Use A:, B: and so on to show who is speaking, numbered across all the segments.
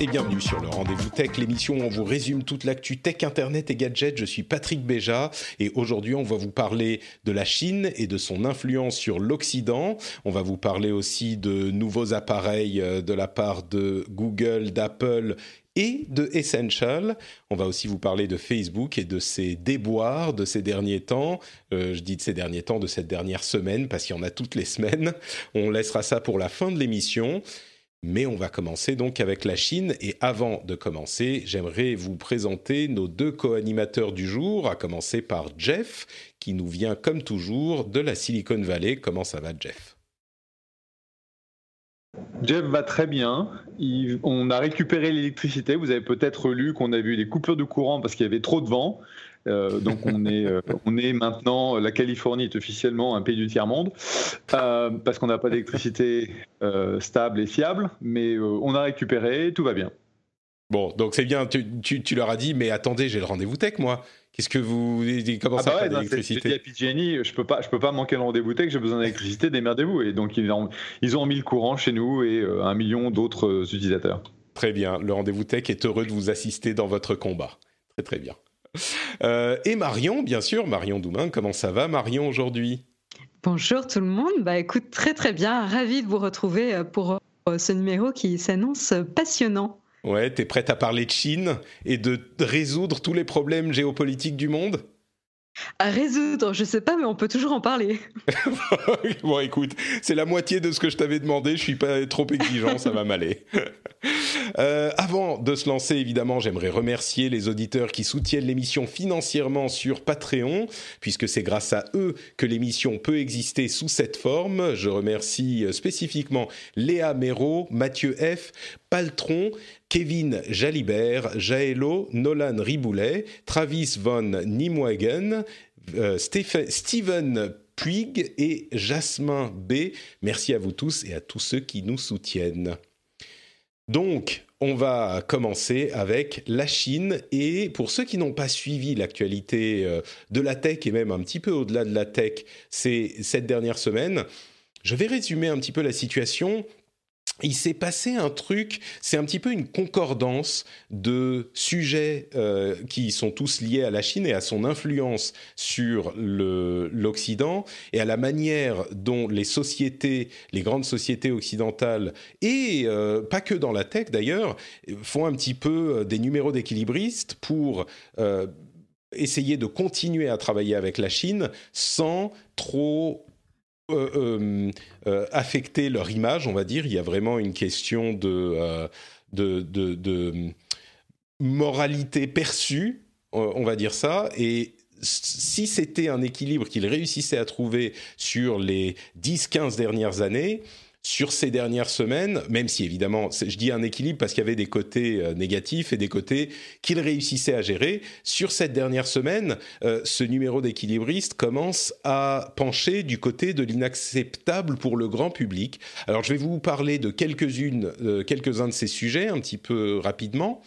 A: Et bienvenue sur le Rendez-vous Tech, l'émission où on vous résume toute l'actu tech, internet et gadgets. Je suis Patrick Béja et aujourd'hui on va vous parler de la Chine et de son influence sur l'Occident. On va vous parler aussi de nouveaux appareils euh, de la part de Google, d'Apple et de Essential. On va aussi vous parler de Facebook et de ses déboires de ces derniers temps. Euh, je dis de ces derniers temps, de cette dernière semaine, parce qu'il y en a toutes les semaines. On laissera ça pour la fin de l'émission. Mais on va commencer donc avec la Chine. Et avant de commencer, j'aimerais vous présenter nos deux co-animateurs du jour, à commencer par Jeff, qui nous vient comme toujours de la Silicon Valley. Comment ça va, Jeff?
B: Jeff va très bien. on a récupéré l'électricité. Vous avez peut-être lu qu'on a vu des coupures de courant parce qu'il y avait trop de vent. Euh, donc on est, euh, on est maintenant, la Californie est officiellement un pays du tiers-monde, euh, parce qu'on n'a pas d'électricité stable et fiable, mais on a récupéré, tout va bien.
A: Bon, donc c'est bien, tu, tu, leur as dit, mais attendez, j'ai le rendez-vous tech, moi. Qu'est-ce que vous. Comment ah ça, bah ouais, d'électricité
B: à PG&E, je peux pas, je peux pas manquer le rendez-vous tech, j'ai besoin d'électricité, démerdez-vous. Et donc, ils ont, ils ont mis le courant chez nous et un million d'autres utilisateurs.
A: Très bien, le rendez-vous tech est heureux de vous assister dans votre combat. Très, très bien. Euh, et Marion, bien sûr, Marion Doumain, comment ça va Marion aujourd'hui?
C: Bonjour tout le monde, bah écoute très très bien, ravi de vous retrouver euh, pour euh, ce numéro qui s'annonce passionnant.
A: Ouais, t'es prête à parler de Chine et de résoudre tous les problèmes géopolitiques du monde?
C: À résoudre, je sais pas, mais on peut toujours en parler.
A: bon, écoute, c'est la moitié de ce que je t'avais demandé. Je suis pas trop exigeant, ça va m'aller. Euh, avant de se lancer, évidemment, j'aimerais remercier les auditeurs qui soutiennent l'émission financièrement sur Patreon, puisque c'est grâce à eux que l'émission peut exister sous cette forme. Je remercie euh, spécifiquement Léa Méraud, Mathieu F, Paltron, Kevin Jalibert, Jaelo, Nolan Riboulet, Travis von Nimwagen, euh, Steven Puig et Jasmin B. Merci à vous tous et à tous ceux qui nous soutiennent. Donc, on va commencer avec la Chine. Et pour ceux qui n'ont pas suivi l'actualité euh, de la tech et même un petit peu au-delà de la tech c'est cette dernière semaine, je vais résumer un petit peu la situation il s'est passé un truc, c'est un petit peu une concordance de sujets euh, qui sont tous liés à la Chine et à son influence sur l'Occident et à la manière dont les sociétés, les grandes sociétés occidentales et euh, pas que dans la tech d'ailleurs, font un petit peu euh, des numéros d'équilibristes pour essayer de continuer à travailler avec la Chine sans trop euh, euh, euh, affecter leur image, on va dire. Il y a vraiment une question de, de, de, moralité perçue, on va dire ça. Et si c'était un équilibre qu'ils réussissaient à trouver sur les 10-15 dernières années, sur ces dernières semaines, même si évidemment, je dis un équilibre parce qu'il y avait des côtés euh, négatifs et des côtés qu'il réussissait à gérer, sur cette dernière semaine, euh, ce numéro d'équilibriste commence à pencher du côté de l'inacceptable pour le grand public. Alors je vais vous parler de quelques-unes, euh, quelques-uns de ces sujets un petit peu rapidement.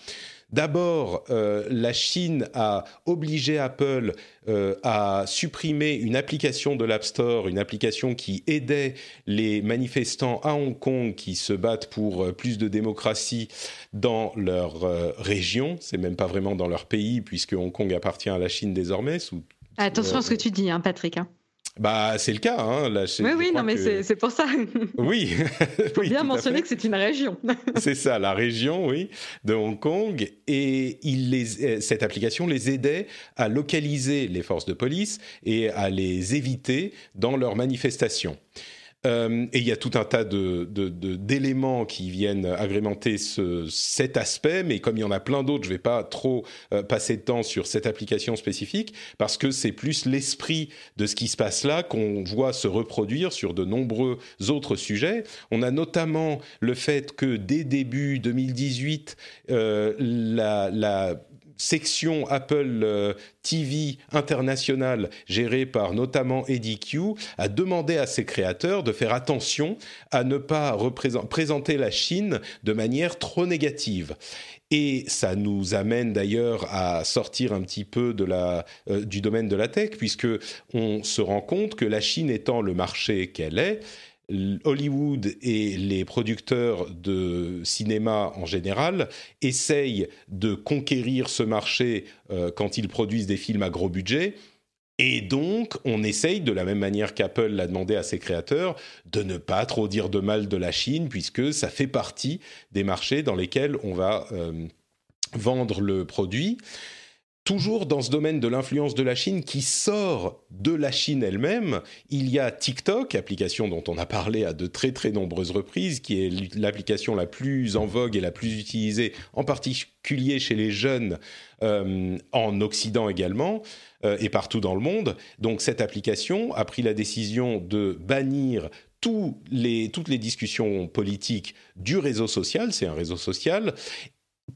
A: D'abord, euh, la Chine a obligé Apple euh, à supprimer une application de l'App Store, une application qui aidait les manifestants à Hong Kong qui se battent pour euh, plus de démocratie dans leur région. C'est même pas vraiment dans leur pays puisque Hong Kong appartient à la Chine désormais.
C: Attention à ce que tu dis, hein, Patrick. Hein.
A: Bah, c'est le cas. Hein. Là,
C: oui, oui, non, mais c'est pour ça.
A: Oui.
C: Il faut bien mentionner que c'est une région.
A: c'est ça, la région, oui, de Hong Kong. Et il les, euh, cette application les aidait à localiser les forces de police et à les éviter dans leurs manifestations. Euh, et il y a tout un tas de, d'éléments qui viennent agrémenter ce, cet aspect, mais comme il y en a plein d'autres, je ne vais pas trop euh, passer de temps sur cette application spécifique, parce que c'est plus l'esprit de ce qui se passe là qu'on voit se reproduire sur de nombreux autres sujets. On a notamment le fait que dès début 2018, euh, la, la section Apple euh, TV internationale gérée par notamment Eddie Q a demandé à ses créateurs de faire attention à ne pas présenter la Chine de manière trop négative. Et ça nous amène d'ailleurs à sortir un petit peu de la, euh, du domaine de la tech, puisque on se rend compte que la Chine étant le marché qu'elle est, Hollywood et les producteurs de cinéma en général essayent de conquérir ce marché euh, quand ils produisent des films à gros budget. Et donc, on essaye, de la même manière qu'Apple l'a demandé à ses créateurs, de ne pas trop dire de mal de la Chine, puisque ça fait partie des marchés dans lesquels on va euh, vendre le produit toujours dans ce domaine de l'influence de la Chine qui sort de la Chine elle-même, il y a TikTok, application dont on a parlé à de très très nombreuses reprises, qui est l'application la plus en vogue et la plus utilisée, en particulier chez les jeunes euh, en Occident également euh, et partout dans le monde. Donc cette application a pris la décision de bannir toutes les discussions politiques du réseau social, c'est un réseau social,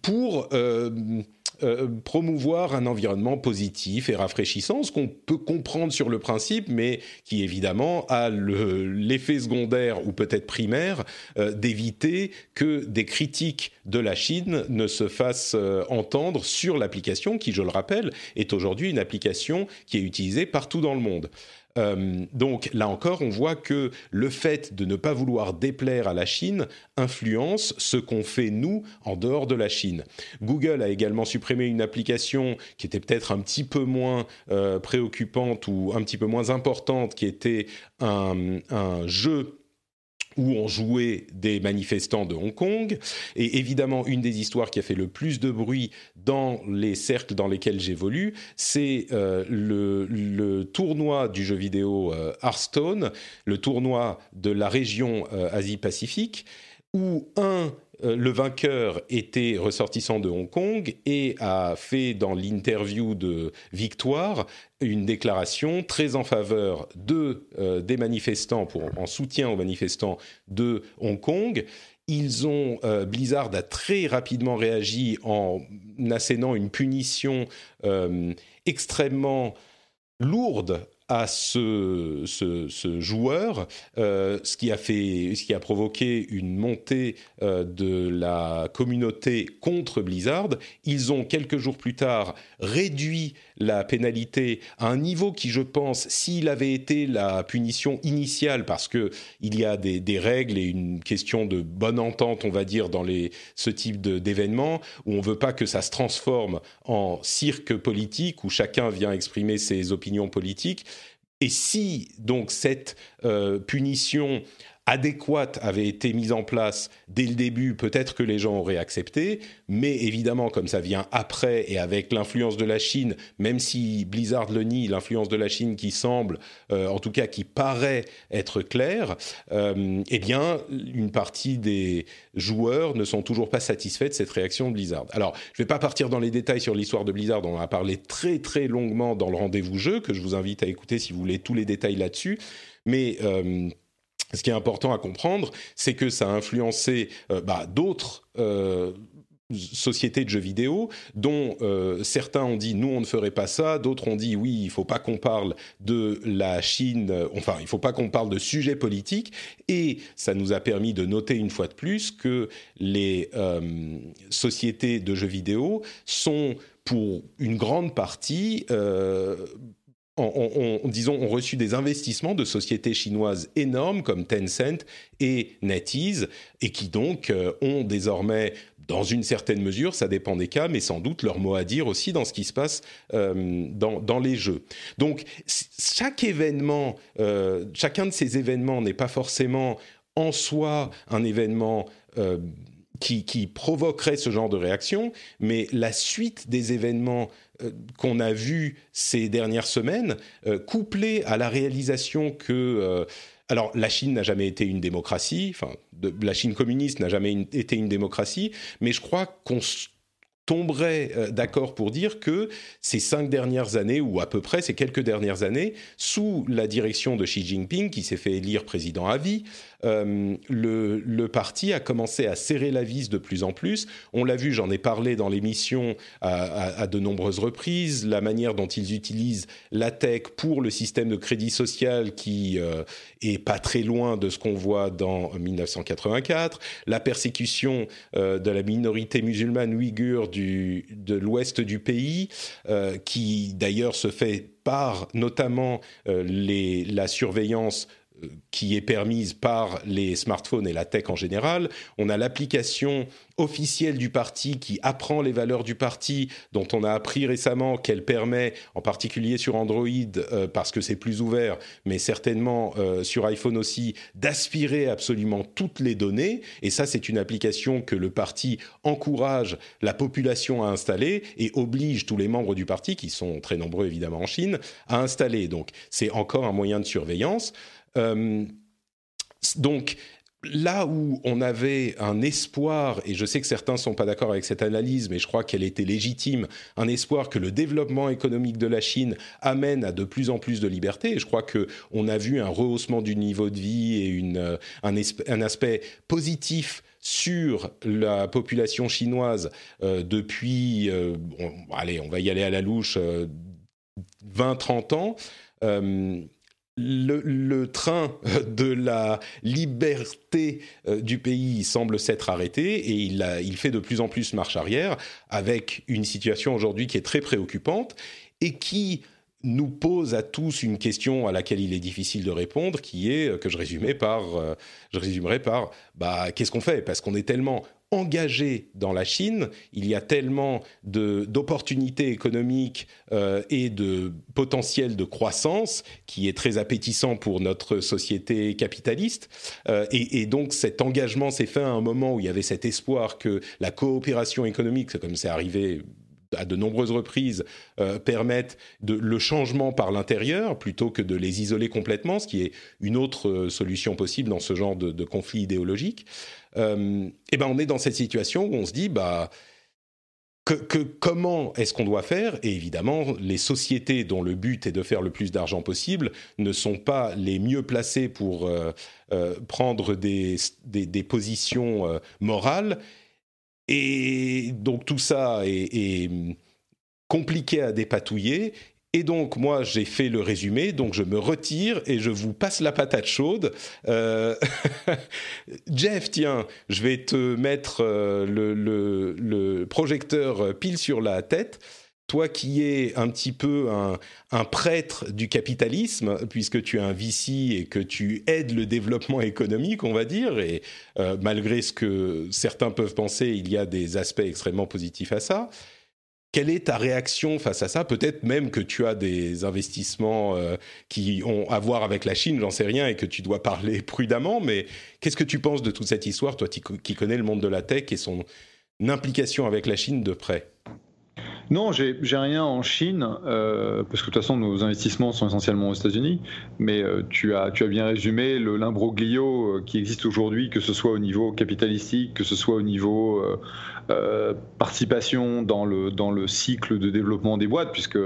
A: pour... Euh, euh, promouvoir un environnement positif et rafraîchissant, ce qu'on peut comprendre sur le principe, mais qui évidemment a l'effet secondaire ou peut-être primaire euh, d'éviter que des critiques de la Chine ne se fassent euh, entendre sur l'application, qui, je le rappelle, est aujourd'hui une application qui est utilisée partout dans le monde. Euh, donc là encore, on voit que le fait de ne pas vouloir déplaire à la Chine influence ce qu'on fait nous en dehors de la Chine. Google a également supprimé une application qui était peut-être un petit peu moins euh, préoccupante ou un petit peu moins importante, qui était un, un jeu où on jouait des manifestants de Hong Kong. Et évidemment, une des histoires qui a fait le plus de bruit dans les cercles dans lesquels j'évolue, c'est euh, le, tournoi du jeu vidéo euh, Hearthstone, le tournoi de la région euh, Asie-Pacifique, où un euh, le vainqueur était ressortissant de Hong Kong et a fait dans l'interview de victoire une déclaration très en faveur euh, des manifestants, pour, en soutien aux manifestants de Hong Kong. Ils ont, euh, Blizzard a très rapidement réagi en assénant une punition extrêmement lourde à ce, joueur, euh, ce qui a fait, provoqué une montée euh, de la communauté contre Blizzard. Ils ont quelques jours plus tard réduit la pénalité à un niveau qui, je pense, s'il avait été la punition initiale, parce que il y a des, règles et une question de bonne entente, on va dire, dans les, ce type d'événements, où on veut pas que ça se transforme en cirque politique où chacun vient exprimer ses opinions politiques. Et si donc cette euh, punition adéquate avait été mise en place dès le début, peut-être que les gens auraient accepté, mais évidemment, comme ça vient après et avec l'influence de la Chine, même si Blizzard le nie, l'influence de la Chine qui semble, euh, en tout cas qui paraît être claire, euh, eh bien, une partie des joueurs ne sont toujours pas satisfaits de cette réaction de Blizzard. Alors, je ne vais pas partir dans les détails sur l'histoire de Blizzard, on en a parlé très très longuement dans le rendez-vous jeu, que je vous invite à écouter si vous voulez tous les détails là-dessus, mais... Euh, ce qui est important à comprendre, c'est que ça a influencé euh, bah, d'autres euh, sociétés de jeux vidéo, dont euh, certains ont dit nous on ne ferait pas ça, d'autres ont dit oui il faut pas qu'on parle de la Chine, enfin il faut pas qu'on parle de sujets politiques, et ça nous a permis de noter une fois de plus que les sociétés de jeux vidéo sont pour une grande partie disons, ont reçu des investissements de sociétés chinoises énormes comme Tencent et NetEase, et qui donc euh, ont désormais, dans une certaine mesure, ça dépend des cas, mais sans doute leur mot à dire aussi dans ce qui se passe euh, dans, dans, les jeux. Donc, chaque événement, euh, chacun de ces événements n'est pas forcément en soi un événement qui, provoquerait ce genre de réaction, mais la suite des événements qu'on a vu ces dernières semaines, couplé à la réalisation que alors, la Chine n'a jamais été une démocratie, enfin, la Chine communiste n'a jamais été une démocratie, mais je crois qu'on tomberait euh, d'accord pour dire que ces cinq dernières années, ou à peu près ces quelques dernières années, sous la direction de Xi Jinping, qui s'est fait élire président à vie, euh, le, parti a commencé à serrer la vis de plus en plus. On l'a vu, j'en ai parlé dans l'émission à, de nombreuses reprises, la manière dont ils utilisent la tech pour le système de crédit social qui euh, est pas très loin de ce qu'on voit dans 1984, la persécution euh, de la minorité musulmane ouïghure de l'ouest du pays, qui d'ailleurs se fait par notamment les, la surveillance qui est permise par les smartphones et la tech en général. On a l'application officielle du parti qui apprend les valeurs du parti, dont on a appris récemment qu'elle permet, en particulier sur Android, euh, parce que c'est plus ouvert, mais certainement euh, sur iPhone aussi, d'aspirer absolument toutes les données. Et ça, c'est une application que le parti encourage la population à installer et oblige tous les membres du parti, qui sont très nombreux évidemment en Chine, à installer. Donc, c'est encore un moyen de surveillance. Euh, donc, là où on avait un espoir, et je sais que certains ne sont pas d'accord avec cette analyse, mais je crois qu'elle était légitime, un espoir que le développement économique de la Chine amène à de plus en plus de liberté. Et je crois qu'on a vu un rehaussement du niveau de vie et une, euh, un, aspect positif sur la population chinoise euh, depuis, allez, on va y aller à la louche, 20-30 ans le, train de la liberté euh, du pays semble s'être arrêté et il, fait de plus en plus marche arrière avec une situation aujourd'hui qui est très préoccupante et qui nous pose à tous une question à laquelle il est difficile de répondre, qui est euh, que je par, euh, je résumerai par, bah, qu'est-ce qu'on fait? Parce qu'on est tellement engagé dans la Chine, il y a tellement d'opportunités économiques euh, et de potentiel de croissance qui est très appétissant pour notre société capitaliste. et, et, donc cet engagement s'est fait à un moment où il y avait cet espoir que la coopération économique, comme c'est arrivé à de nombreuses reprises euh, permettent de, le changement par l'intérieur plutôt que de les isoler complètement, ce qui est une autre euh, solution possible dans ce genre de, conflit idéologique. Euh, et ben on est dans cette situation où on se dit bah que, comment est-ce qu'on doit faire? Et évidemment, les sociétés dont le but est de faire le plus d'argent possible ne sont pas les mieux placées pour prendre des, des, des positions morales et donc tout ça est, compliqué à dépatouiller. Et donc moi j'ai fait le résumé, donc je me retire et je vous passe la patate chaude. Euh, Jeff, tiens, je vais te mettre euh, le, projecteur pile sur la tête toi qui es un petit peu un, prêtre du capitalisme, puisque tu es un VC et que tu aides le développement économique, on va dire, et euh, malgré ce que certains peuvent penser, il y a des aspects extrêmement positifs à ça. Quelle est ta réaction face à ça? Peut-être même que tu as des investissements euh, qui ont à voir avec la Chine, j'en sais rien, et que tu dois parler prudemment, mais qu'est-ce que tu penses de toute cette histoire, toi qui connais le monde de la tech et son implication avec la Chine de près?
B: Non, j'ai rien en Chine, euh, parce que de toute façon, nos investissements sont essentiellement aux États-Unis. Mais euh, tu, as, bien résumé l'imbroglio euh, qui existe aujourd'hui, que ce soit au niveau capitalistique, que ce soit au niveau participation dans le, cycle de développement des boîtes, puisque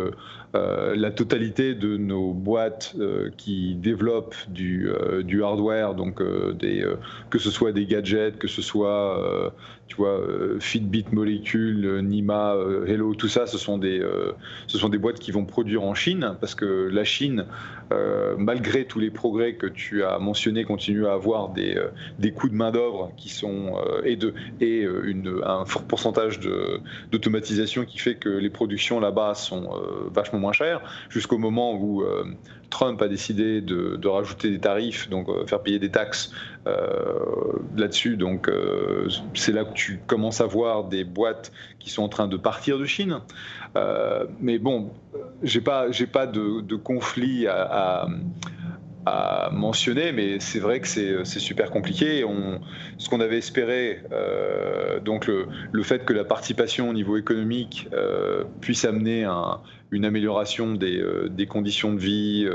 B: la totalité de nos boîtes qui développent du, du hardware, donc des, que ce soit des gadgets, que ce soit tu vois, Fitbit Molecule, Nima, Hello, tout ça, ce sont, des, ce sont des boîtes qui vont produire en Chine, parce que la Chine, malgré tous les progrès que tu as mentionnés, continue à avoir des, des coûts de main-d'œuvre qui sont et, de, et une, un fort pourcentage d'automatisation qui fait que les productions là-bas sont vachement moins cher, jusqu'au moment où euh, Trump a décidé de, rajouter des tarifs, donc euh, faire payer des taxes euh, là-dessus. Donc c'est là que tu commences à voir des boîtes qui sont en train de partir de Chine. mais bon, j'ai pas, j'ai pas de, conflit à mentionner, mais c'est vrai que c'est super compliqué. On, ce qu'on avait espéré, euh, donc le, fait que la participation au niveau économique euh, puisse amener un, une amélioration des, euh, des, conditions de vie,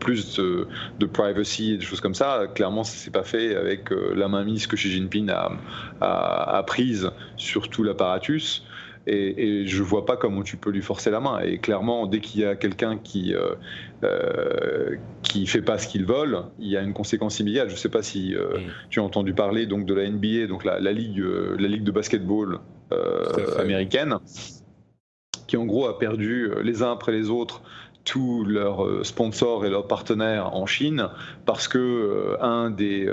B: plus de, de, privacy et des choses comme ça, clairement, ça s'est pas fait avec la mainmise que Xi Jinping a, a, a prise sur tout l'apparatus. Et, et, je vois pas comment tu peux lui forcer la main. Et clairement, dès qu'il y a quelqu'un qui euh, euh, qui fait pas ce qu'il veut, il y a une conséquence immédiate. Je sais pas si euh, tu as entendu parler donc de la NBA, donc la, la ligue euh, la ligue de basketball euh, américaine, qui en gros a perdu les uns après les autres tous leurs sponsors et leurs partenaires en Chine parce que un des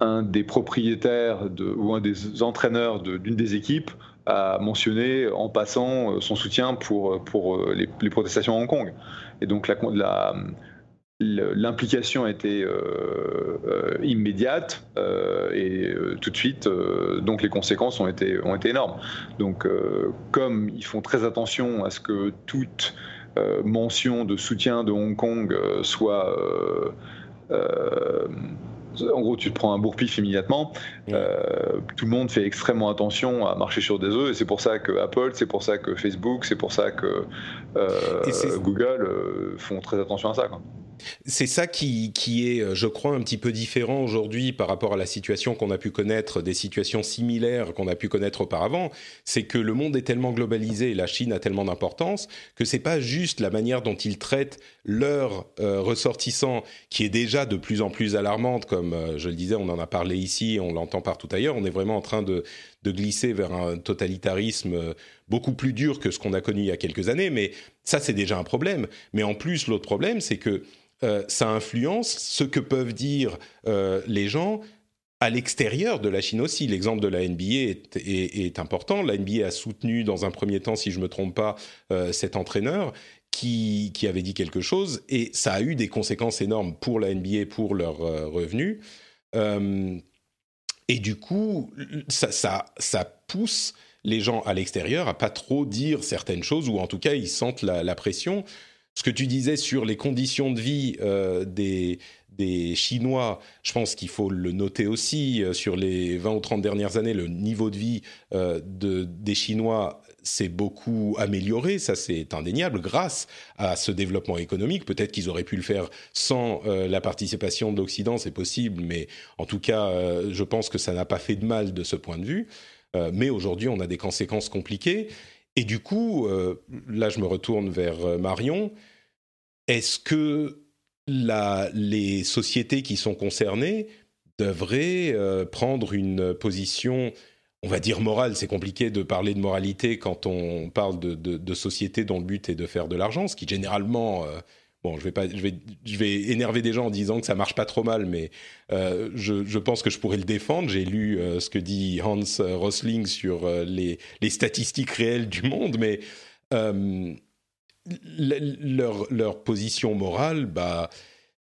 B: un des propriétaires ou un des entraîneurs d'une des équipes a mentionné en passant euh, son soutien pour, pour euh, les, protestations à Hong Kong. Et donc la, l'implication a été euh, immédiate et tout de suite, donc les conséquences ont été, ont été énormes. Donc, comme ils font très attention à ce que toute mention de soutien de Hong Kong soit en gros, tu te prends un bourre-pif immédiatement. Euh, tout le monde fait extrêmement attention à marcher sur des œufs, et c'est pour ça que Apple, c'est pour ça que Facebook, c'est pour ça que euh, Google euh, font très attention à ça. Quoi.
A: C'est ça qui, est, euh, je crois, un petit peu différent aujourd'hui par rapport à la situation qu'on a pu connaître, des situations similaires qu'on a pu connaître auparavant. C'est que le monde est tellement globalisé, la Chine a tellement d'importance que c'est pas juste la manière dont ils traitent leurs euh, ressortissants, qui est déjà de plus en plus alarmante, comme euh, je le disais, on en a parlé ici, on l'entend partout ailleurs. On est vraiment en train de, de glisser vers un totalitarisme beaucoup plus dur que ce qu'on a connu il y a quelques années, mais ça c'est déjà un problème. Mais en plus, l'autre problème, c'est que euh, ça influence ce que peuvent dire euh, les gens à l'extérieur de la Chine aussi. L'exemple de la NBA est, important. La NBA a soutenu dans un premier temps, si je ne me trompe pas, euh, cet entraîneur qui, avait dit quelque chose et ça a eu des conséquences énormes pour la NBA, pour leurs revenus. et du coup, ça, ça, pousse les gens à l'extérieur à pas trop dire certaines choses ou en tout cas ils sentent la pression ce que tu disais sur les conditions de vie euh, des, des Chinois, je pense qu'il faut le noter aussi. Euh, sur les 20 ou 30 dernières années, le niveau de vie euh, de, des Chinois s'est beaucoup amélioré, ça c'est indéniable, grâce à ce développement économique. Peut-être qu'ils auraient pu le faire sans la participation de l'Occident, c'est possible, mais en tout cas, je pense que ça n'a pas fait de mal de ce point de vue. mais aujourd'hui, on a des conséquences compliquées. Et du coup, là je me retourne vers Marion, est-ce que les sociétés qui sont concernées devraient euh, prendre une position, on va dire morale, c'est compliqué de parler de moralité quand on parle de, sociétés dont le but est de faire de l'argent, ce qui généralement... Euh, bon, je vais, pas, je, vais, je vais énerver des gens en disant que ça marche pas trop mal, mais euh, je, pense que je pourrais le défendre. J'ai lu ce que dit Hans Rosling sur les, les, statistiques réelles du monde, mais leur, leur, position morale, bah,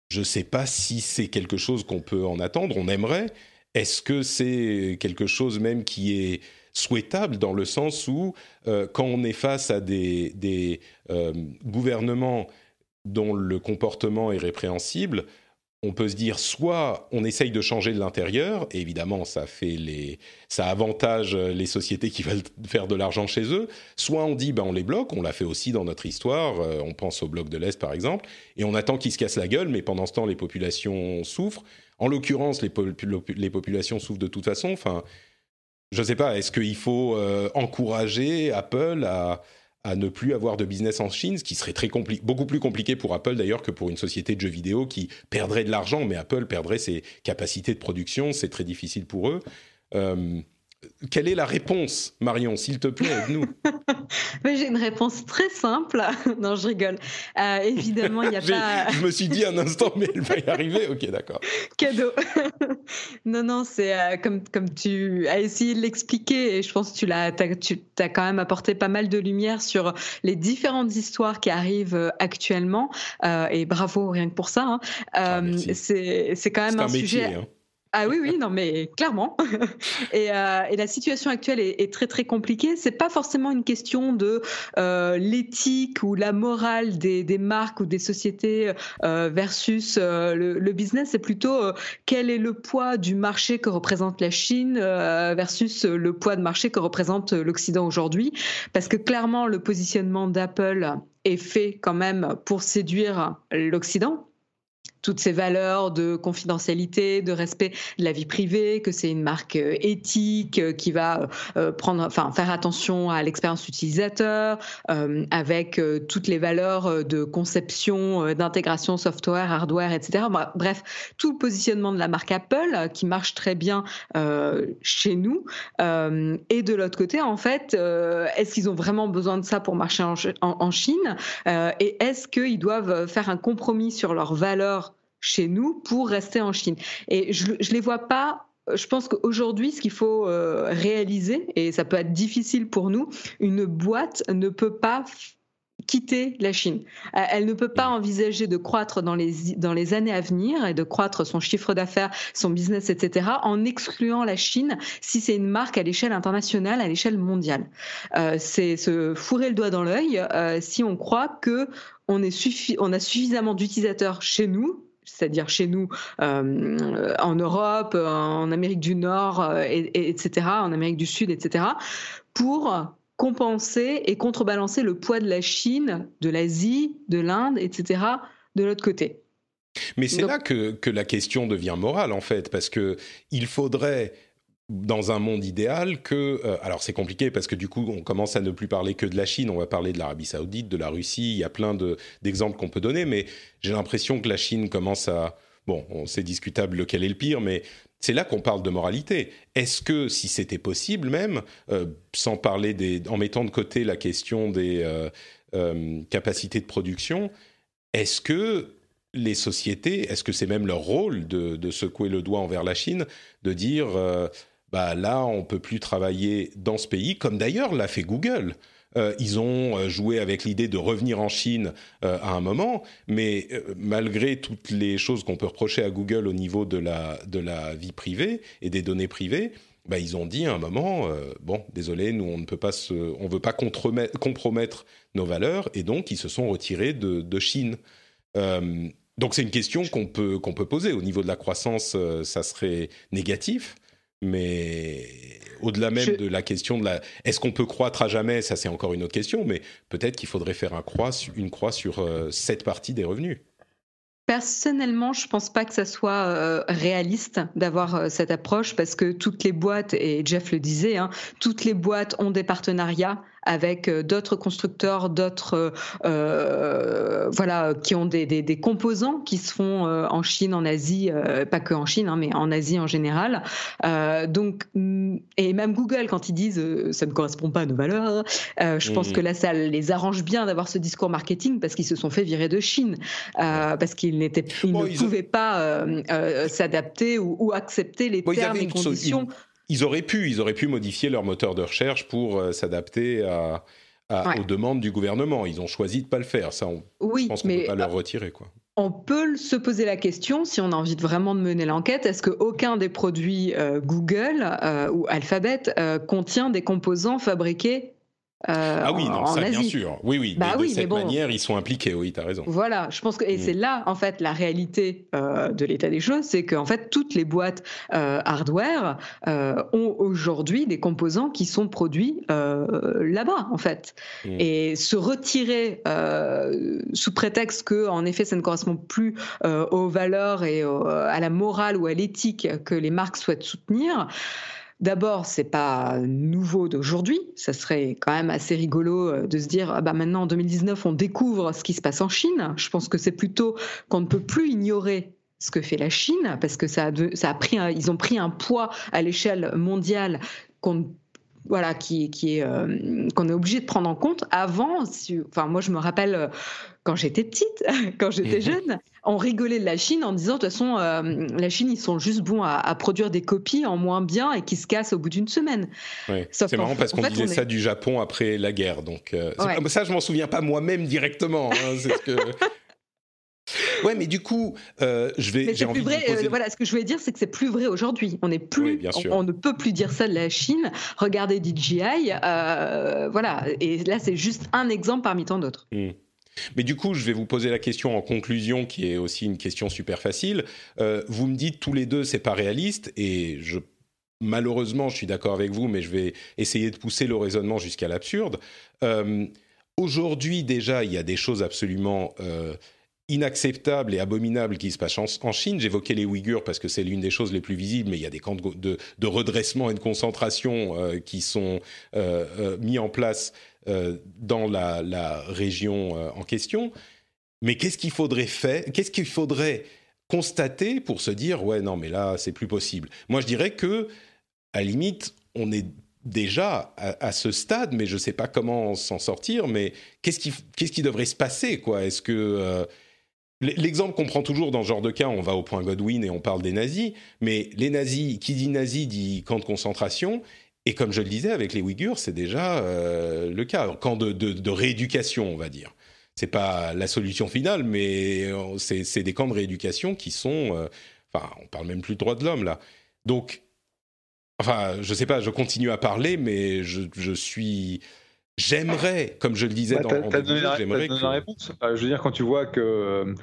A: je sais pas si c'est quelque chose qu'on peut en attendre. On aimerait. Est-ce que c'est quelque chose même qui est souhaitable dans le sens où, euh, quand on est face à des, des euh, gouvernements dont le comportement est répréhensible, on peut se dire soit on essaye de changer de l'intérieur, et évidemment ça fait les, ça avantage les sociétés qui veulent faire de l'argent chez eux, soit on dit ben on les bloque, on l'a fait aussi dans notre histoire, euh, on pense au bloc de l'Est par exemple, et on attend qu'ils se cassent la gueule, mais pendant ce temps les populations souffrent. En l'occurrence les, les, populations souffrent de toute façon. Enfin, je sais pas, est-ce qu'il faut euh, encourager Apple à à ne plus avoir de business en Chine, ce qui serait très beaucoup plus compliqué pour Apple d'ailleurs que pour une société de jeux vidéo qui perdrait de l'argent, mais Apple perdrait ses capacités de production, c'est très difficile pour eux. Euh, quelle est la réponse, Marion, s'il te plaît, aide-nous
C: J'ai une réponse très simple. non, je rigole. Euh, évidemment, il n'y a pas.
A: je me suis dit un instant, mais elle va y arriver. Ok, d'accord.
C: Cadeau. non, non, c'est euh, comme, comme tu as essayé de l'expliquer, et je pense que tu l'as, tu as quand même apporté pas mal de lumière sur les différentes histoires qui arrivent euh, actuellement. et bravo, rien que pour ça. Hein. Ah, c'est, quand même un, sujet. Hein Ah oui, oui, non, mais clairement. et, euh, et, la situation actuelle est, très, très compliquée. C'est pas forcément une question de euh, l'éthique ou la morale des, des, marques ou des sociétés euh, versus le, business. C'est plutôt quel est le poids du marché que représente la Chine versus le poids de marché que représente l'Occident aujourd'hui. Parce que clairement, le positionnement d'Apple est fait quand même pour séduire l'Occident toutes ces valeurs de confidentialité, de respect de la vie privée, que c'est une marque euh, éthique euh, qui va euh, prendre, enfin, faire attention à l'expérience utilisateur, avec toutes les valeurs de conception, d'intégration software, hardware, etc. Bref, tout le positionnement de la marque Apple qui marche très bien chez nous. et de l'autre côté, en fait, est-ce qu'ils ont vraiment besoin de ça pour marcher en, Chine Et est-ce qu'ils doivent faire un compromis sur leurs valeurs chez nous pour rester en Chine. Et je ne les vois pas je pense qu'aujourd'hui, ce qu'il faut euh, réaliser, et ça peut être difficile pour nous, une boîte ne peut pas quitter la Chine. Elle ne peut pas envisager de croître dans les, dans les années à venir et de croître son chiffre d'affaires, son business, etc., en excluant la Chine si c'est une marque à l'échelle internationale, à l'échelle mondiale. Euh, c'est se fourrer le doigt dans l'œil euh, si on croit que on, est on a suffisamment d'utilisateurs chez nous c'est-à-dire chez nous, euh, en Europe, en Amérique du Nord, euh, et, etc., en Amérique du Sud, etc., pour compenser et contrebalancer le poids de la Chine, de l'Asie, de l'Inde, etc., de l'autre côté.
A: Mais c'est là que, que, la question devient morale, en fait, parce que il faudrait dans un monde idéal que euh, alors c'est compliqué parce que du coup on commence à ne plus parler que de la Chine, on va parler de l'Arabie Saoudite, de la Russie, il y a plein de d'exemples qu'on peut donner, mais j'ai l'impression que la Chine commence à bon, c'est discutable lequel est le pire, mais c'est là qu'on parle de moralité. Est-ce que si c'était possible même, euh, sans parler des, en mettant de côté la question des euh, capacités de production, est-ce que les sociétés, est-ce que c'est même leur rôle de, de, secouer le doigt envers la Chine, de dire bah là, on peut plus travailler dans ce pays, comme d'ailleurs l'a fait Google. Euh, ils ont euh, joué avec l'idée de revenir en Chine euh, à un moment, mais malgré toutes les choses qu'on peut reprocher à Google au niveau de la, vie privée et des données privées, bah, ils ont dit à un moment, bon, désolé, nous on ne peut pas on veut pas compromettre nos valeurs, et donc ils se sont retirés de, Chine. donc c'est une question qu'on peut poser au niveau de la croissance, ça serait négatif mais au-delà même de la question de la, est-ce qu'on peut croître à jamais? Ça, c'est encore une autre question. Mais peut-être qu'il faudrait faire un croix, une croix sur euh, cette partie des revenus.
C: Personnellement, je pense pas que ça soit euh, réaliste d'avoir euh, cette approche parce que toutes les boîtes, et Jeff le disait, hein, toutes les boîtes ont des partenariats avec euh, d'autres constructeurs, d'autres euh, euh, voilà qui ont des, des, des, composants qui se font en Chine, en Asie, pas que en Chine, hein, mais en Asie en général. donc mm, et même Google quand ils disent ça ne correspond pas à nos valeurs, je pense mmh. que là ça les arrange bien d'avoir ce discours marketing parce qu'ils se sont fait virer de Chine parce qu'ils n'étaient ils ne pouvaient pas s'adapter ou, ou, accepter les termes et conditions
A: ils auraient pu, ils auraient pu modifier leur moteur de recherche pour euh, s'adapter à, aux demandes du gouvernement. Ils ont choisi de pas le faire. Ça, on,
C: oui,
A: je pense qu'on ne peut pas leur retirer, quoi.
C: On peut se poser la question, si on a envie de vraiment de mener l'enquête, est-ce qu'aucun des produits euh, Google euh, ou Alphabet contient des composants fabriqués
A: euh, ah oui, non, ça bien sûr. Oui, oui. Bah de, oui, cette manière, ils sont impliqués. Oui, tu as raison.
C: Voilà, je pense que et mm. c'est là en fait la réalité euh, de l'état des choses, c'est qu'en fait toutes les boîtes euh, hardware ont aujourd'hui des composants qui sont produits là-bas en fait. Mm. Et se retirer sous prétexte que en effet ça ne correspond plus aux valeurs et à la morale ou à l'éthique que les marques souhaitent soutenir. D'abord, c'est pas nouveau d'aujourd'hui. Ça serait quand même assez rigolo euh, de se dire, ah bah maintenant en 2019, on découvre ce qui se passe en Chine. Je pense que c'est plutôt qu'on ne peut plus ignorer ce que fait la Chine parce que ça a, ça a pris, ils ont pris un poids à l'échelle mondiale qu'on voilà, qui, qui est euh, qu'on est obligé de prendre en compte. Avant, enfin moi je me rappelle euh, quand j'étais petite, quand j'étais mhm. jeune, on rigolait de la Chine en disant de toute façon euh, la Chine ils sont juste bons à, produire des copies en moins bien et qui se cassent au bout d'une semaine.
A: C'est marrant parce qu'on disait ça du Japon après la guerre, donc ça je m'en souviens pas moi-même directement. Hein, c'est ce que Ouais, mais du coup, euh, je vais.
C: Mais plus vrai. Euh, voilà, ce que je voulais dire, c'est que c'est plus vrai aujourd'hui. On est plus. on, ne peut plus dire ça de la Chine. Regardez DJI. Euh, voilà. Et là, c'est juste un exemple parmi tant d'autres.
A: Hmm. Mais du coup, je vais vous poser la question en conclusion, qui est aussi une question super facile. vous me dites tous les deux, c'est pas réaliste, et malheureusement, je suis d'accord avec vous, mais je vais essayer de pousser le raisonnement jusqu'à l'absurde. Aujourd'hui, déjà, il y a des choses absolument inacceptable et abominable qui se passe en, Chine. J'évoquais les Ouïghurs parce que c'est l'une des choses les plus visibles, mais il y a des camps de, redressement et de concentration euh, qui sont euh, euh, mis en place dans la, région en question. Mais qu'est-ce qu'il faudrait faire Qu'est-ce qu'il faudrait constater pour se dire ouais non mais là c'est plus possible? Moi je dirais que à limite on est déjà à, ce stade, mais je ne sais pas comment s'en sortir. Mais qu'est-ce qui, qu'est-ce qui devrait se passer quoi? Est-ce que L'exemple qu'on prend toujours dans ce genre de cas, on va au point Godwin et on parle des nazis, mais les nazis, qui dit nazi dit camp de concentration, et comme je le disais avec les Ouïghurs, c'est déjà euh, le cas, camp de, rééducation, on va dire. C'est pas la solution finale, mais euh, c'est des camps de rééducation qui sont, euh, enfin, on parle même plus de droits de l'homme là. Donc, enfin, je sais pas, je continue à parler, mais je, je suis J'aimerais, comme je le disais bah, dans
B: as, donné la, j'aimerais la réponse. je veux dire, quand tu vois que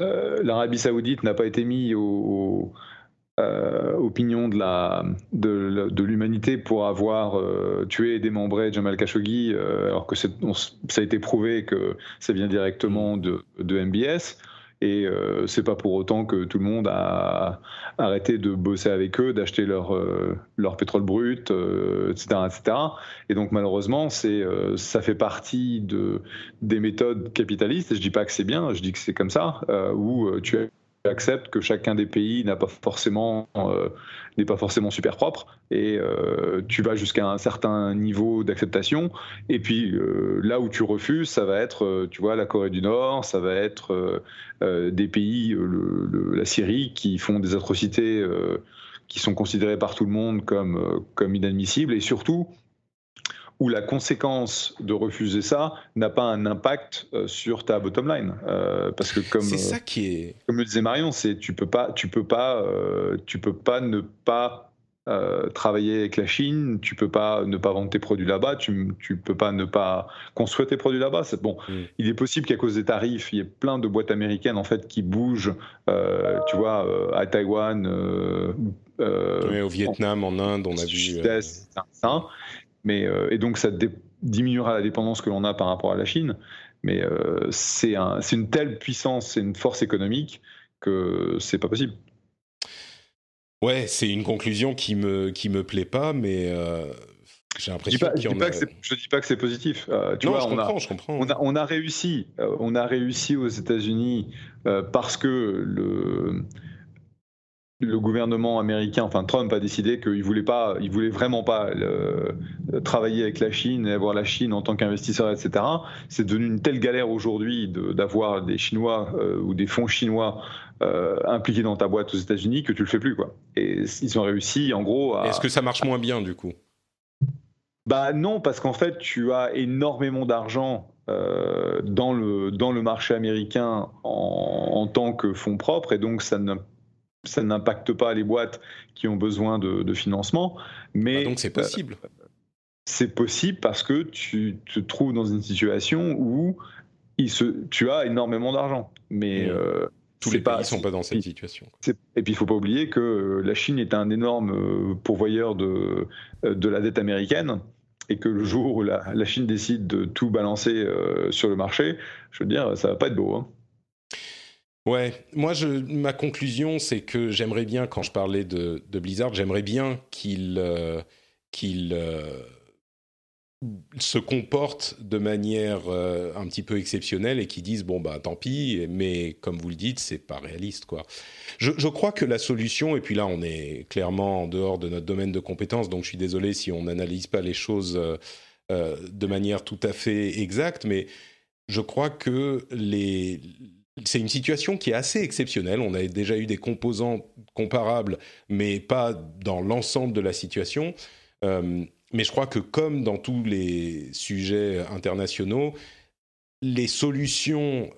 B: euh, l'Arabie Saoudite n'a pas été mis au, euh, au pignon de l'humanité pour avoir tué et démembré Jamal Khashoggi, alors que ça a été prouvé que ça vient directement de, MBS. Et euh, c'est pas pour autant que tout le monde a arrêté de bosser avec eux, d'acheter leur, euh, pétrole brut, euh, etc., etc. Et donc malheureusement, euh, ça fait partie de, des méthodes capitalistes. Je dis pas que c'est bien, je dis que c'est comme ça, où tu as accepte que chacun des pays euh, n'est pas forcément super propre et euh, tu vas jusqu'à un certain niveau d'acceptation et puis euh, là où tu refuses ça va être tu vois la Corée du Nord ça va être des pays la Syrie qui font des atrocités qui sont considérées par tout le monde comme comme inadmissibles et surtout où la conséquence de refuser ça n'a pas un impact euh, sur ta bottom line. Euh, parce que comme,
A: c'est ça qui est...
B: comme le disait Marion, c'est tu peux pas, tu peux pas, euh, tu peux pas ne pas travailler avec la Chine, tu peux pas ne pas vendre tes produits là-bas, tu, tu peux pas ne pas construire tes produits là-bas. C'est bon. Mm. Il est possible qu'à cause des tarifs, il y ait plein de boîtes américaines en fait qui bougent, tu vois, à Taïwan.
A: au Vietnam, en, Inde, on a vu.
B: Mais, euh, et donc ça diminuera la dépendance que l'on a par rapport à la Chine. Mais euh, c'est un, une telle puissance, c'est une force économique que c'est pas possible.
A: Ouais, c'est une conclusion qui me qui me plaît pas, mais euh, j'ai l'impression qu'il y en
B: a. je dis pas que c'est positif. tu vois,
A: je
B: on
A: comprends,
B: a,
A: je comprends.
B: On a, on a réussi, on a réussi aux États-Unis parce que le le gouvernement américain, enfin Trump a décidé qu'il voulait pas, il voulait vraiment pas travailler avec la Chine et avoir la Chine en tant qu'investisseur, etc. C'est devenu une telle galère aujourd'hui d'avoir des Chinois euh, ou des fonds chinois euh, impliqués dans ta boîte aux États-Unis que tu le fais plus quoi. Et ils ont réussi en gros à.
A: Est-ce que ça marche moins bien du coup?
B: Bah non, parce qu'en fait tu as énormément d'argent euh, dans le dans le marché américain en, en tant que fonds propres et donc ça ne ça n'impacte pas les boîtes qui ont besoin de, financement. Mais,
A: ah, donc c'est possible. Euh,
B: c'est possible parce que tu te trouves dans une situation où il se, tu as énormément d'argent. Mais mmh. euh,
A: tous les pays ne sont pas dans cette situation.
B: Et puis il ne faut pas oublier que la Chine est un énorme euh, pourvoyeur de, de la dette américaine et que le jour où la, Chine décide de tout balancer sur le marché, je veux dire, ça va pas être beau. Hein.
A: Ouais, moi, ma conclusion, c'est que j'aimerais bien, quand je parlais de, Blizzard, j'aimerais bien qu'il euh, qu'il euh, se comporte de manière euh, un petit peu exceptionnelle et qu'ils disent bon bah tant pis, mais comme vous le dites, c'est pas réaliste quoi. Je, je, crois que la solution, et puis là on est clairement en dehors de notre domaine de compétences, donc je suis désolé si on n'analyse pas les choses de manière tout à fait exacte, mais je crois que les c'est une situation qui est assez exceptionnelle. On a déjà eu des composants comparables, mais pas dans l'ensemble de la situation. Euh, mais je crois que comme dans tous les sujets internationaux, les solutions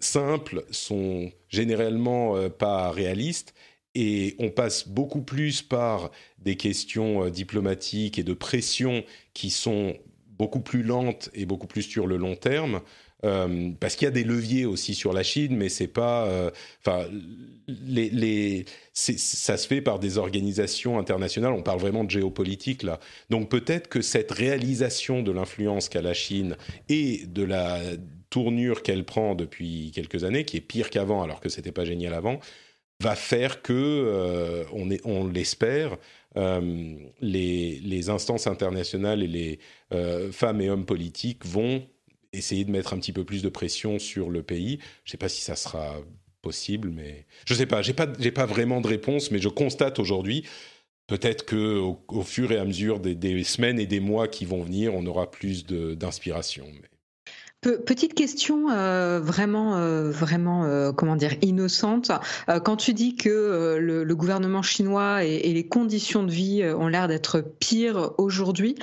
A: simples sont généralement pas réalistes et on passe beaucoup plus par des questions diplomatiques et de pression qui sont beaucoup plus lentes et beaucoup plus sur le long terme euh, parce qu'il y a des leviers aussi sur la Chine, mais c'est pas, euh, enfin, ça se fait par des organisations internationales. On parle vraiment de géopolitique là. Donc peut-être que cette réalisation de l'influence qu'a la Chine et de la tournure qu'elle prend depuis quelques années, qui est pire qu'avant, alors que c'était pas génial avant, va faire que euh, on, l'espère. les, les, instances internationales et les femmes et hommes politiques vont essayer de mettre un petit peu plus de pression sur le pays. Je ne sais pas si ça sera possible, mais je ne sais pas. J'ai pas, pas vraiment de réponse, mais je constate aujourd'hui. Peut-être que au, fur et à mesure des, semaines et des mois qui vont venir, on aura plus d'inspiration.
C: Petite question euh, vraiment, euh, vraiment, euh, comment dire, innocente. quand tu dis que le, gouvernement chinois et, les conditions de vie ont l'air d'être pires aujourd'hui,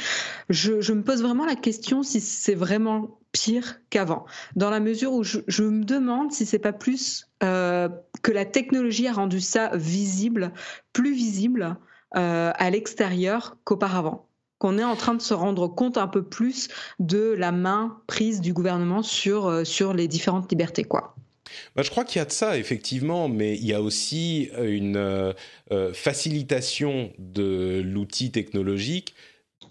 C: je, me pose vraiment la question si c'est vraiment pire qu'avant, dans la mesure où je, me demande si c'est pas plus que la technologie a rendu ça visible, plus visible à l'extérieur qu'auparavant qu'on est en train de se rendre compte un peu plus de la main prise du gouvernement sur, euh, sur les différentes libertés. Quoi.
A: Bah, je crois qu'il y a de ça, effectivement, mais il y a aussi une euh, euh, facilitation de l'outil technologique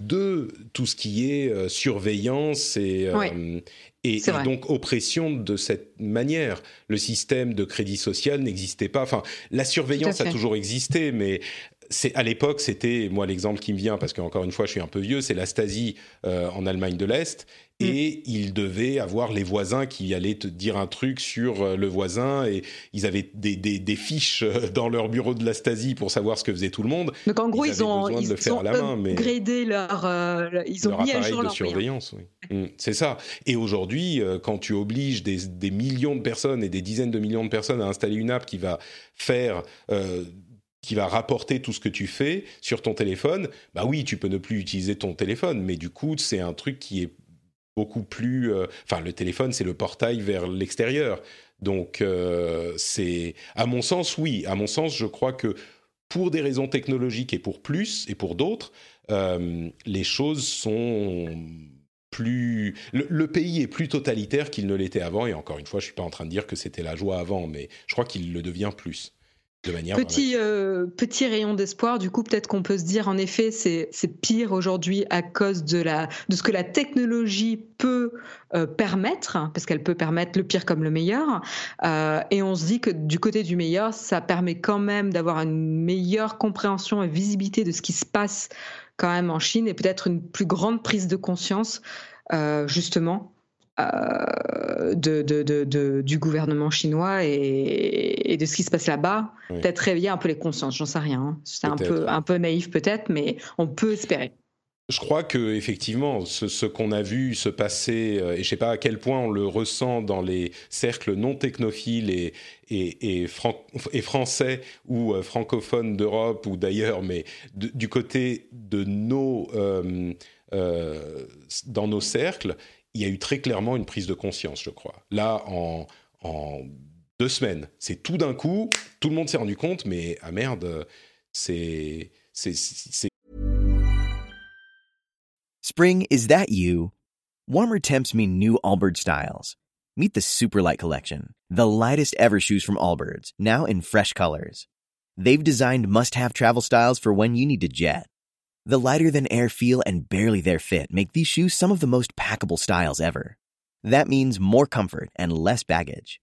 A: de tout ce qui est surveillance et, et, donc oppression de cette manière. Le système de crédit social n'existait pas. Enfin, la surveillance a toujours existé, mais c'est à l'époque, c'était moi l'exemple qui me vient parce qu'encore une fois, je suis un peu vieux, c'est la Stasi euh, en Allemagne de l'Est. Mm. Et ils devaient avoir les voisins qui allaient te dire un truc sur euh, le voisin et ils avaient des, des, fiches euh, dans leur bureau de la Stasi pour savoir ce que faisait tout le monde.
C: Donc en gros, ils, ont, ils ont à la main, mais leur, ils ont mis à jour
A: de surveillance. Oui. Mm, c'est ça. Et aujourd'hui, quand tu obliges des, des, millions de personnes et des dizaines de millions de personnes à installer une app qui va faire qui va rapporter tout ce que tu fais sur ton téléphone, bah oui, tu peux ne plus utiliser ton téléphone, mais du coup, c'est un truc qui est beaucoup plus... Euh, enfin, le téléphone, c'est le portail vers l'extérieur. Donc, euh, c'est... À mon sens, oui. À mon sens, je crois que pour des raisons technologiques et pour plus, et pour d'autres, euh, les choses sont plus... Le, pays est plus totalitaire qu'il ne l'était avant, et encore une fois, je ne suis pas en train de dire que c'était la joie avant, mais je crois qu'il le devient plus
C: petit, euh, petit rayon d'espoir, du coup, peut-être qu'on peut se dire, en effet, c'est pire aujourd'hui à cause de, la, de ce que la technologie peut euh, permettre, parce qu'elle peut permettre le pire comme le meilleur. Euh, et on se dit que du côté du meilleur, ça permet quand même d'avoir une meilleure compréhension et visibilité de ce qui se passe quand même en Chine et peut-être une plus grande prise de conscience, justement, euh, de, de, du gouvernement chinois et, de ce qui se passe là-bas. Peut-être réveiller un peu les consciences, j'en sais rien. Hein. C'est un peu, un peu naïf peut-être, mais on peut espérer.
A: Je crois que effectivement, ce, qu'on a vu se passer, euh, et je sais pas à quel point on le ressent dans les cercles non technophiles et, et, et, français ou euh, francophones d'Europe ou d'ailleurs, mais du côté de nos dans nos cercles, il y a eu très clairement une prise de conscience, je crois. Là, en, deux semaines, c'est tout d'un coup, tout le monde s'est rendu compte, mais ah merde, c'est.
D: Spring, is that you? Warmer temps mean new Allbirds styles. Meet the Superlight Collection, the lightest ever shoes from Allbirds, now in fresh colors. They've designed must have travel styles for when you need to jet. The lighter than air feel and barely there fit make these shoes some of the most packable styles ever. That means more comfort and less baggage.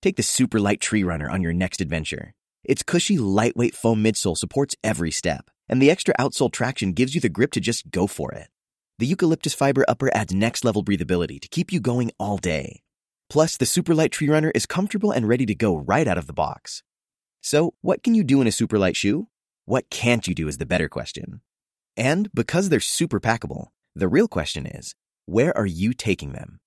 D: Take the super light tree runner on your next adventure. Its cushy, lightweight foam midsole supports every step, and the extra outsole traction gives you the grip to just go for it. The eucalyptus fiber upper adds next level breathability to keep you going all day. Plus, the super light tree runner is comfortable and ready to go right out of the box. So, what can you do in a super light shoe? What can't you do is the better question. And because they're super packable, the real question is, where are you taking them?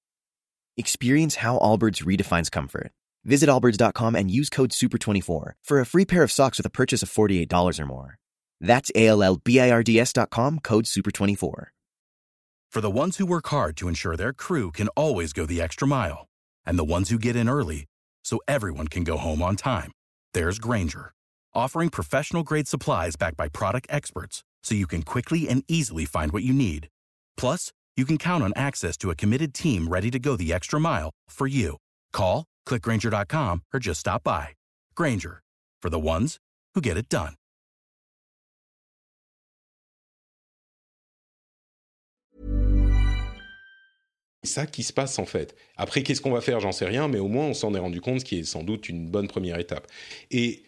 D: Experience how Allbirds redefines comfort. Visit allbirds.com and use code SUPER24 for a free pair of socks with a purchase of $48 or more. That's A-L-L-B-I-R-D-S.com, code SUPER24.
E: For the ones who work hard to ensure their crew can always go the extra mile, and the ones who get in early so everyone can go home on time, there's Granger, offering professional grade supplies backed by product experts so you can quickly and easily find what you need. Plus, you can count on access to a committed team ready to go the extra mile for you. Call, clickgranger.com, or just stop by. Granger, for the ones who get it done.
A: Ça qui se passe en fait. Après, qu'est-ce qu'on va faire J'en sais rien, mais au moins on s'en est rendu compte, ce qui est sans doute une bonne première étape. Et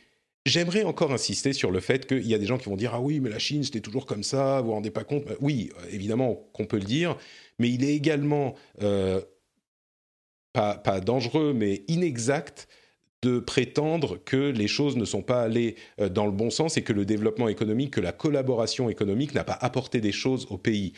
A: j'aimerais encore insister sur le fait qu'il y a des gens qui vont dire Ah oui, mais la Chine, c'était toujours comme ça, vous vous rendez pas compte? Oui, évidemment qu'on peut le dire, mais il est également euh, pas, pas dangereux, mais inexact de prétendre que les choses ne sont pas allées euh, dans le bon sens et que le développement économique, que la collaboration économique n'a pas apporté des choses au pays.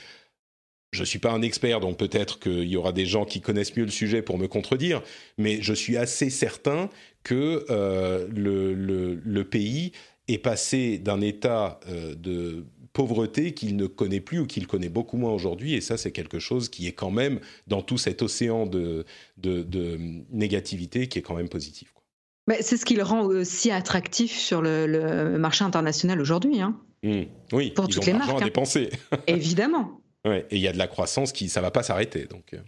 A: Je ne suis pas un expert, donc peut-être qu'il y aura des gens qui connaissent mieux le sujet pour me contredire, mais je suis assez certain que euh, le, le, le, pays est passé d'un état euh, de pauvreté qu'il ne connaît plus ou qu'il connaît beaucoup moins aujourd'hui, et ça c'est quelque chose qui est quand même dans tout cet océan de, de, de négativité qui est quand même positif. Quoi.
C: Mais c'est ce qui le rend aussi attractif sur le, le marché international aujourd'hui. Hein.
A: Mmh. Oui,
C: pour
A: ils
C: toutes
A: ont
C: les marques.
A: à
C: hein.
A: dépenser.
C: Évidemment.
A: Ouais, et il y a de la croissance qui, ça va pas s'arrêter. Donc, euh.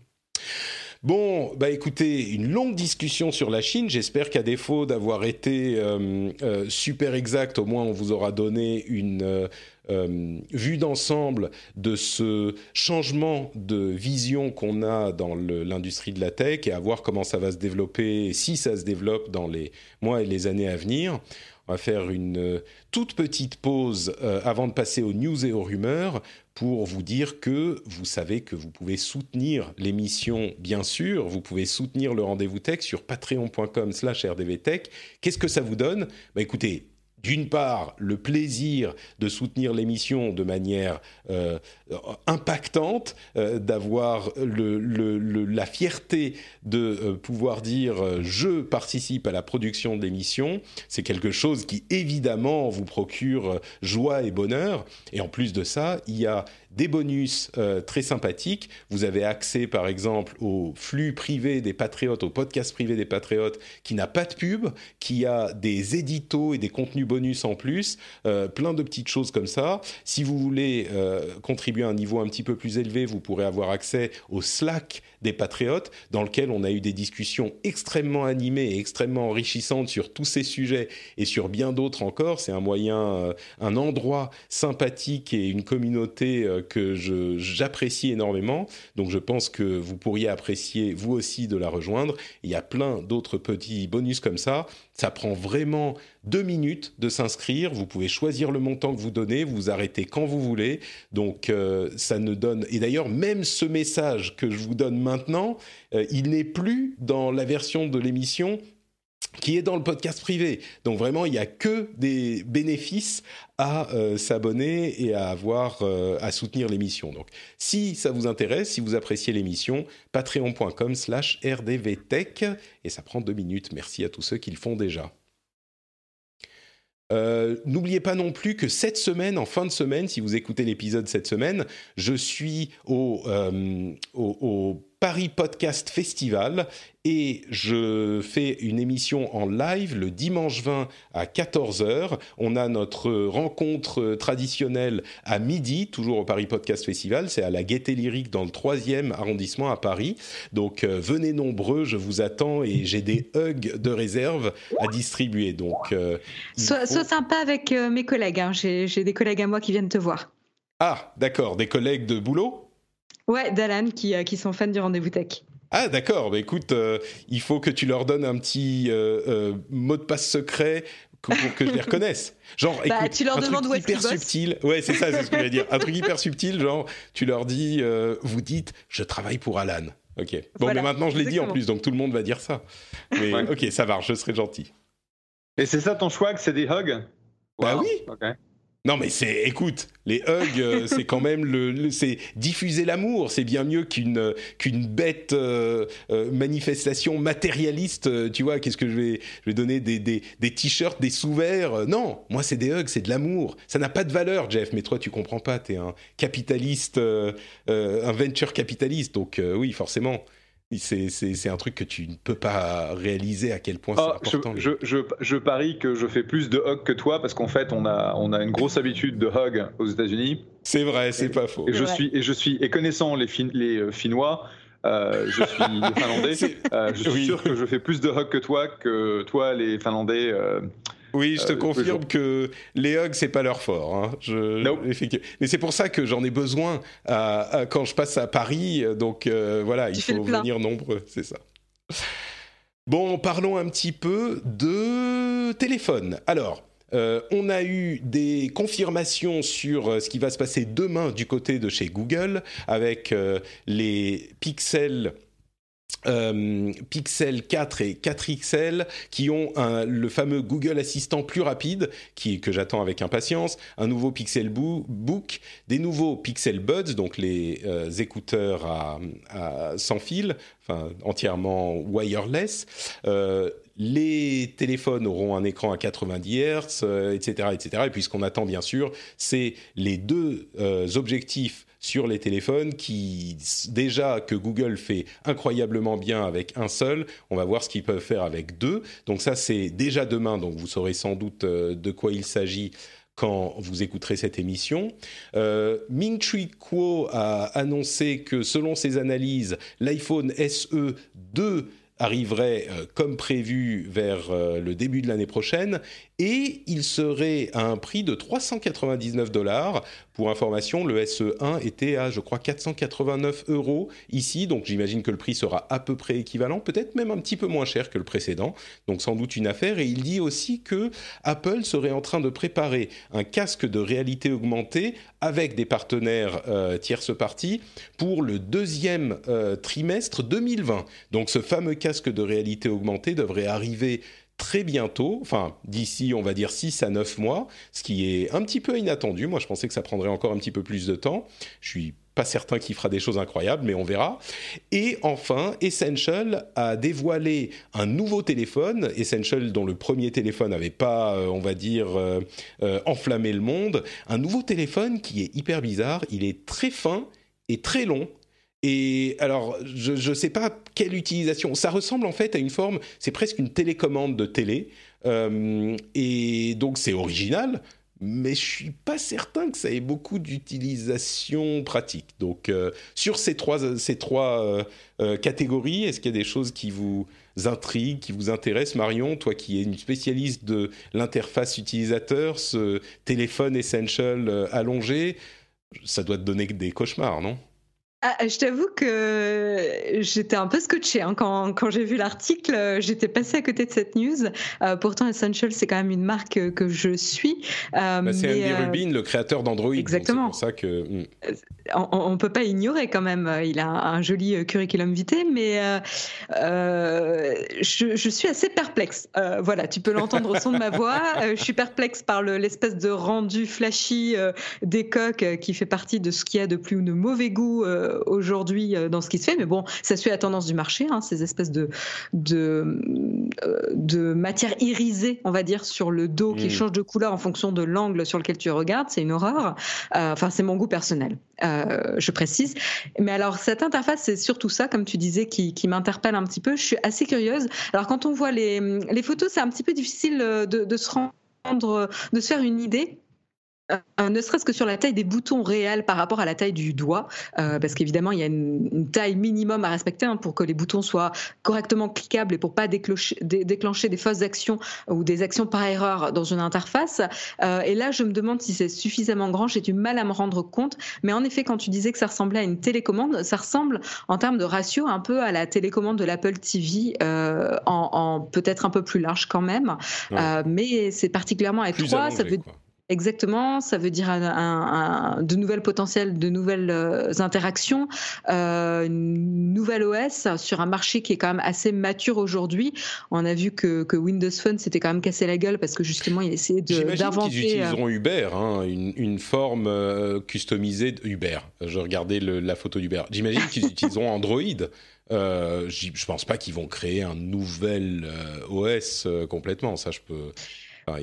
A: Bon, bah écoutez, une longue discussion sur la Chine. J'espère qu'à défaut d'avoir été euh, euh, super exact, au moins on vous aura donné une euh, vue d'ensemble de ce changement de vision qu'on a dans l'industrie de la tech et à voir comment ça va se développer, si ça se développe dans les mois et les années à venir. On va faire une toute petite pause avant de passer aux news et aux rumeurs pour vous dire que vous savez que vous pouvez soutenir l'émission, bien sûr. Vous pouvez soutenir le rendez-vous tech sur patreon.com slash rdvtech. Qu'est-ce que ça vous donne? Bah, Écoutez, d'une part, le plaisir de soutenir l'émission de manière euh, impactante, euh, d'avoir la fierté de euh, pouvoir dire je participe à la production de l'émission. C'est quelque chose qui évidemment vous procure joie et bonheur. Et en plus de ça, il y a des bonus euh, très sympathiques. Vous avez accès, par exemple, au flux privé des patriotes, au podcast privé des patriotes, qui n'a pas de pub, qui a des éditos et des contenus bonus en plus, euh, plein de petites choses comme ça. Si vous voulez euh, contribuer à un niveau un petit peu plus élevé, vous pourrez avoir accès au Slack des patriotes, dans lequel on a eu des discussions extrêmement animées et extrêmement enrichissantes sur tous ces sujets et sur bien d'autres encore. C'est un moyen, un endroit sympathique et une communauté que j'apprécie énormément. Donc je pense que vous pourriez apprécier vous aussi de la rejoindre. Il y a plein d'autres petits bonus comme ça. Ça prend vraiment deux minutes de s'inscrire. Vous pouvez choisir le montant que vous donnez, vous arrêtez quand vous voulez. Donc euh, ça ne donne. Et d'ailleurs, même ce message que je vous donne maintenant, euh, il n'est plus dans la version de l'émission qui est dans le podcast privé. Donc vraiment, il n'y a que des bénéfices à euh, s'abonner et à avoir euh, à soutenir l'émission. Donc, si ça vous intéresse, si vous appréciez l'émission, patreon.com/slash rdvtech et ça prend deux minutes. Merci à tous ceux qui le font déjà. Euh, N'oubliez pas non plus que cette semaine, en fin de semaine, si vous écoutez l'épisode cette semaine, je suis au, au, au Paris Podcast Festival et je fais une émission en live le dimanche 20 à 14h. On a notre rencontre traditionnelle à midi, toujours au Paris Podcast Festival. C'est à la Gaieté Lyrique dans le 3e arrondissement à Paris. Donc euh, venez nombreux, je vous attends et j'ai des hugs de réserve à distribuer. Donc euh,
C: Sois,
A: faut-
C: sois sympa avec euh, mes collègues. hein. J'ai des collègues à moi qui viennent te voir.
A: Ah, d'accord, des collègues de boulot?
C: Ouais, d'Alan qui, euh, qui sont fans du rendez-vous tech.
A: Ah d'accord, bah écoute, euh, il faut que tu leur donnes un petit euh, euh, mot de passe secret pour que je les reconnaisse. Genre,
C: Bah,
A: écoute,
C: tu leur
A: un
C: demandes
A: truc
C: où
A: hyper subtil. Ouais, c'est ça, c'est ce que je voulais dire. Un truc hyper subtil, genre, tu leur dis, euh, vous dites, je travaille pour Alan. Ok. Bon,
C: Voilà,
A: mais maintenant je l'ai dit en plus, donc tout le monde va dire ça. Mais
B: Ouais.
A: ok, ça marche, je serai gentil.
B: Et c'est ça ton choix, que c'est des hugs?
A: Bah
B: Wow.
A: oui.
B: Ok.
A: Non, mais c'est, écoute, les hugs, euh, c'est quand même le, c'est diffuser l'amour. C'est bien mieux qu'une qu'une bête euh, euh, manifestation matérialiste. Tu vois, qu'est-ce que je vais, je vais donner des, des, des t-shirts, des sous-verts Non, moi c'est des hugs, c'est de l'amour. Ça n'a pas de valeur, Jeff. Mais toi, tu comprends pas. T'es un capitaliste, un venture capitaliste. Donc oui, forcément c'est un truc que tu ne peux pas réaliser à quel point c'est ah, important.
B: Je, je, je, parie que je fais plus de hugs que toi parce qu'en fait, on a, on a une grosse habitude de hug aux États-Unis.
A: C'est vrai, c'est pas faux.
B: Et je, suis, et je suis, et connaissant les, les euh, Finnois, euh, je suis finlandais. Euh, je suis sûr que je fais plus de hugs que toi, que toi, les Finlandais.
A: Oui, je te euh, confirme que les hugs, c'est pas leur fort. Hein. Je, Mais c'est pour ça que j'en ai besoin quand je passe à Paris. Donc euh, voilà, il faut venir nombreux, c'est ça. Bon, parlons un petit peu de téléphone. Alors, euh, on a eu des confirmations sur ce qui va se passer demain du côté de chez Google avec les pixels euh, Pixel 4 et 4XL qui ont le fameux Google Assistant plus rapide qui, que j'attends avec impatience, un nouveau Pixel Book, des nouveaux Pixel Buds, donc les euh, écouteurs à, sans fil, enfin entièrement wireless. Euh, les téléphones auront un écran à 90 Hz, etc., etc. Et puis ce qu'on attend bien sûr, c'est les deux objectifs sur les téléphones qui déjà que Google fait incroyablement bien avec un seul, on va voir ce qu'ils peuvent faire avec deux. Donc ça c'est déjà demain, donc vous saurez sans doute euh, de quoi il s'agit quand vous écouterez cette émission. Euh, Ming Chi Kuo a annoncé que selon ses analyses, l'iPhone SE 2 arriverait euh, comme prévu vers euh, le début de l'année prochaine et il serait à un prix de 399 dollars. Pour information, le SE1 était à, je crois, 489 euros ici, donc j'imagine que le prix sera à peu près équivalent, peut-être même un petit peu moins cher que le précédent, donc sans doute une affaire. Et il dit aussi que Apple serait en train de préparer un casque de réalité augmentée avec des partenaires euh, parties pour le deuxième euh, trimestre 2020. Donc ce fameux casque de réalité augmentée devrait arriver très bientôt, enfin d'ici on va dire 6 à 9 mois, ce qui est un petit peu inattendu. Moi je pensais que ça prendrait encore un petit peu plus de temps. Je suis pas certain qu'il fera des choses incroyables, mais on verra. Et enfin, Essential a dévoilé un nouveau téléphone, Essential dont le premier téléphone n'avait pas, euh, on va dire, euh, euh, enflammé le monde. Un nouveau téléphone qui est hyper bizarre, il est très fin et très long. Et alors, je ne sais pas quelle utilisation. Ça ressemble en fait à une forme, c'est presque une télécommande de télé. Euh, et donc, c'est original, mais je suis pas certain que ça ait beaucoup d'utilisation pratique. Donc, euh, sur ces trois, ces trois euh, catégories, est-ce qu'il y a des choses qui vous intriguent, qui vous intéressent? Marion, toi qui es une spécialiste de l'interface utilisateur, ce téléphone essential allongé, ça doit te donner des cauchemars, non?
C: Ah, je t'avoue que j'étais un peu scotché hein. quand, quand j'ai vu l'article. J'étais passée à côté de cette news. Euh, pourtant, Essential, c'est quand même une marque que je suis.
A: Euh, bah, c'est Andy euh, Rubin, le créateur d'Android.
C: Exactement.
A: Pour ça que. Hmm.
C: On ne peut pas ignorer quand même. Il a un, joli curriculum vitae, mais je, je, suis assez perplexe. voilà, tu peux l'entendre au son de ma voix. je suis perplexe par l'espèce de rendu flashy des coques qui fait partie de ce qu'il y a de plus ou de mauvais goût aujourd'hui euh, dans ce qui se fait, mais bon, ça suit la tendance du marché, hein, ces espèces de, de, euh, de matière irisée, on va dire, sur le dos qui mm. change de couleur en fonction de l'angle sur lequel tu regardes, c'est une horreur. Euh, enfin, c'est mon goût personnel, je précise. Mais alors, cette interface, c'est surtout ça, comme tu disais, qui, qui m'interpelle un petit peu. Je suis assez curieuse. Alors, quand on voit les, les photos, c'est un petit peu difficile de, de se rendre, de se faire une idée. Euh, ne serait-ce que sur la taille des boutons réels par rapport à la taille du doigt, euh, parce qu'évidemment, il y a une, taille minimum à respecter hein, pour que les boutons soient correctement cliquables et pour pas déclencher, déclencher des fausses actions ou des actions par erreur dans une interface. Euh, et là, je me demande si c'est suffisamment grand. J'ai du mal à me rendre compte. Mais en effet, quand tu disais que ça ressemblait à une télécommande, ça ressemble en termes de ratio un peu à la télécommande de l'Apple TV, en, peut-être un peu plus large quand même. mais c'est particulièrement étroit. ça Exactement, ça veut dire de nouvelles potentiels, de nouvelles euh, interactions, euh, une nouvelle OS sur un marché qui est quand même assez mature aujourd'hui. On a vu que, Windows Phone s'était quand même cassé la gueule parce que justement il essayait d'inventer.
A: qu'ils utiliseront Uber, hein, une, forme customisée d'Uber. Je regardais la photo d'Uber. J'imagine qu'ils utiliseront Android. Euh, je pense pas qu'ils vont créer un nouvel OS complètement. Ça, je peux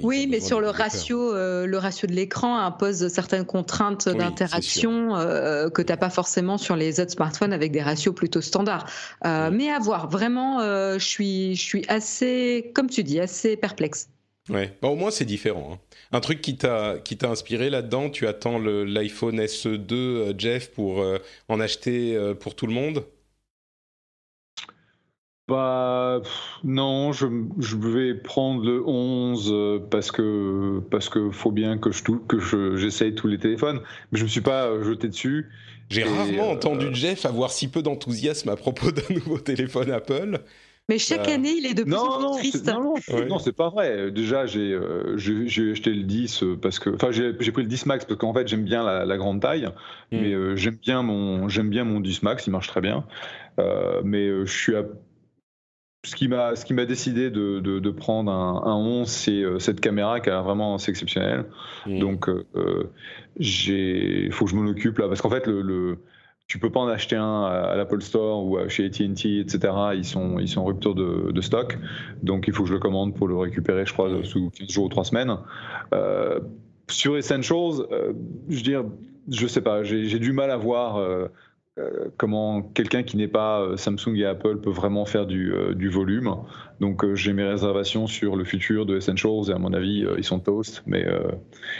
C: oui, mais sur le ratio, euh, le ratio de l'écran impose certaines contraintes d'interaction euh, que tu n'as pas forcément sur les autres smartphones avec des ratios plutôt standards. Euh, mais à voir, vraiment, je suis, je suis assez, comme tu dis, assez perplexe.
A: Ouais, au moins c'est différent. Hein. Un truc qui t'a qui t'a inspiré là-dedans, tu attends l'iPhone SE2, Jeff, pour en acheter pour tout le monde?
B: Bah non, je, je, vais prendre le 11 euh, parce que parce que faut bien que je que j'essaye tous les téléphones, mais je me suis pas euh, jeté dessus.
A: J'ai rarement euh, entendu Jeff avoir si peu d'enthousiasme à propos d'un nouveau téléphone Apple.
C: Mais chaque année, il est de plus en plus triste.
B: Non, non, c'est pas vrai. Déjà, j'ai acheté le 10 parce que, enfin, j'ai pris le 10 Max parce qu'en fait, j'aime bien la, grande taille, hmm. mais j'aime bien mon j'aime bien mon 10 Max, il marche très bien. mais je suis à ce qui m'a ce qui m'a décidé de, de, prendre un, un 11 c'est euh, cette caméra qui a vraiment c'est exceptionnel mmh. donc euh, euh, j'ai faut que je m'en occupe là parce qu'en fait le, le, tu peux pas en acheter un à, l'Apple Store ou chez AT&T etc ils sont ils sont en rupture de, de, stock donc il faut que je le commande pour le récupérer je crois mmh. sous 15 jours ou 3 semaines euh, sur Essentials je veux dire je sais pas j'ai du mal à voir euh, comment quelqu'un qui n'est pas euh, Samsung et Apple peut vraiment faire du, euh, volume. Donc j'ai mes réservations sur le futur de Essentials et à mon avis ils sont toast, mais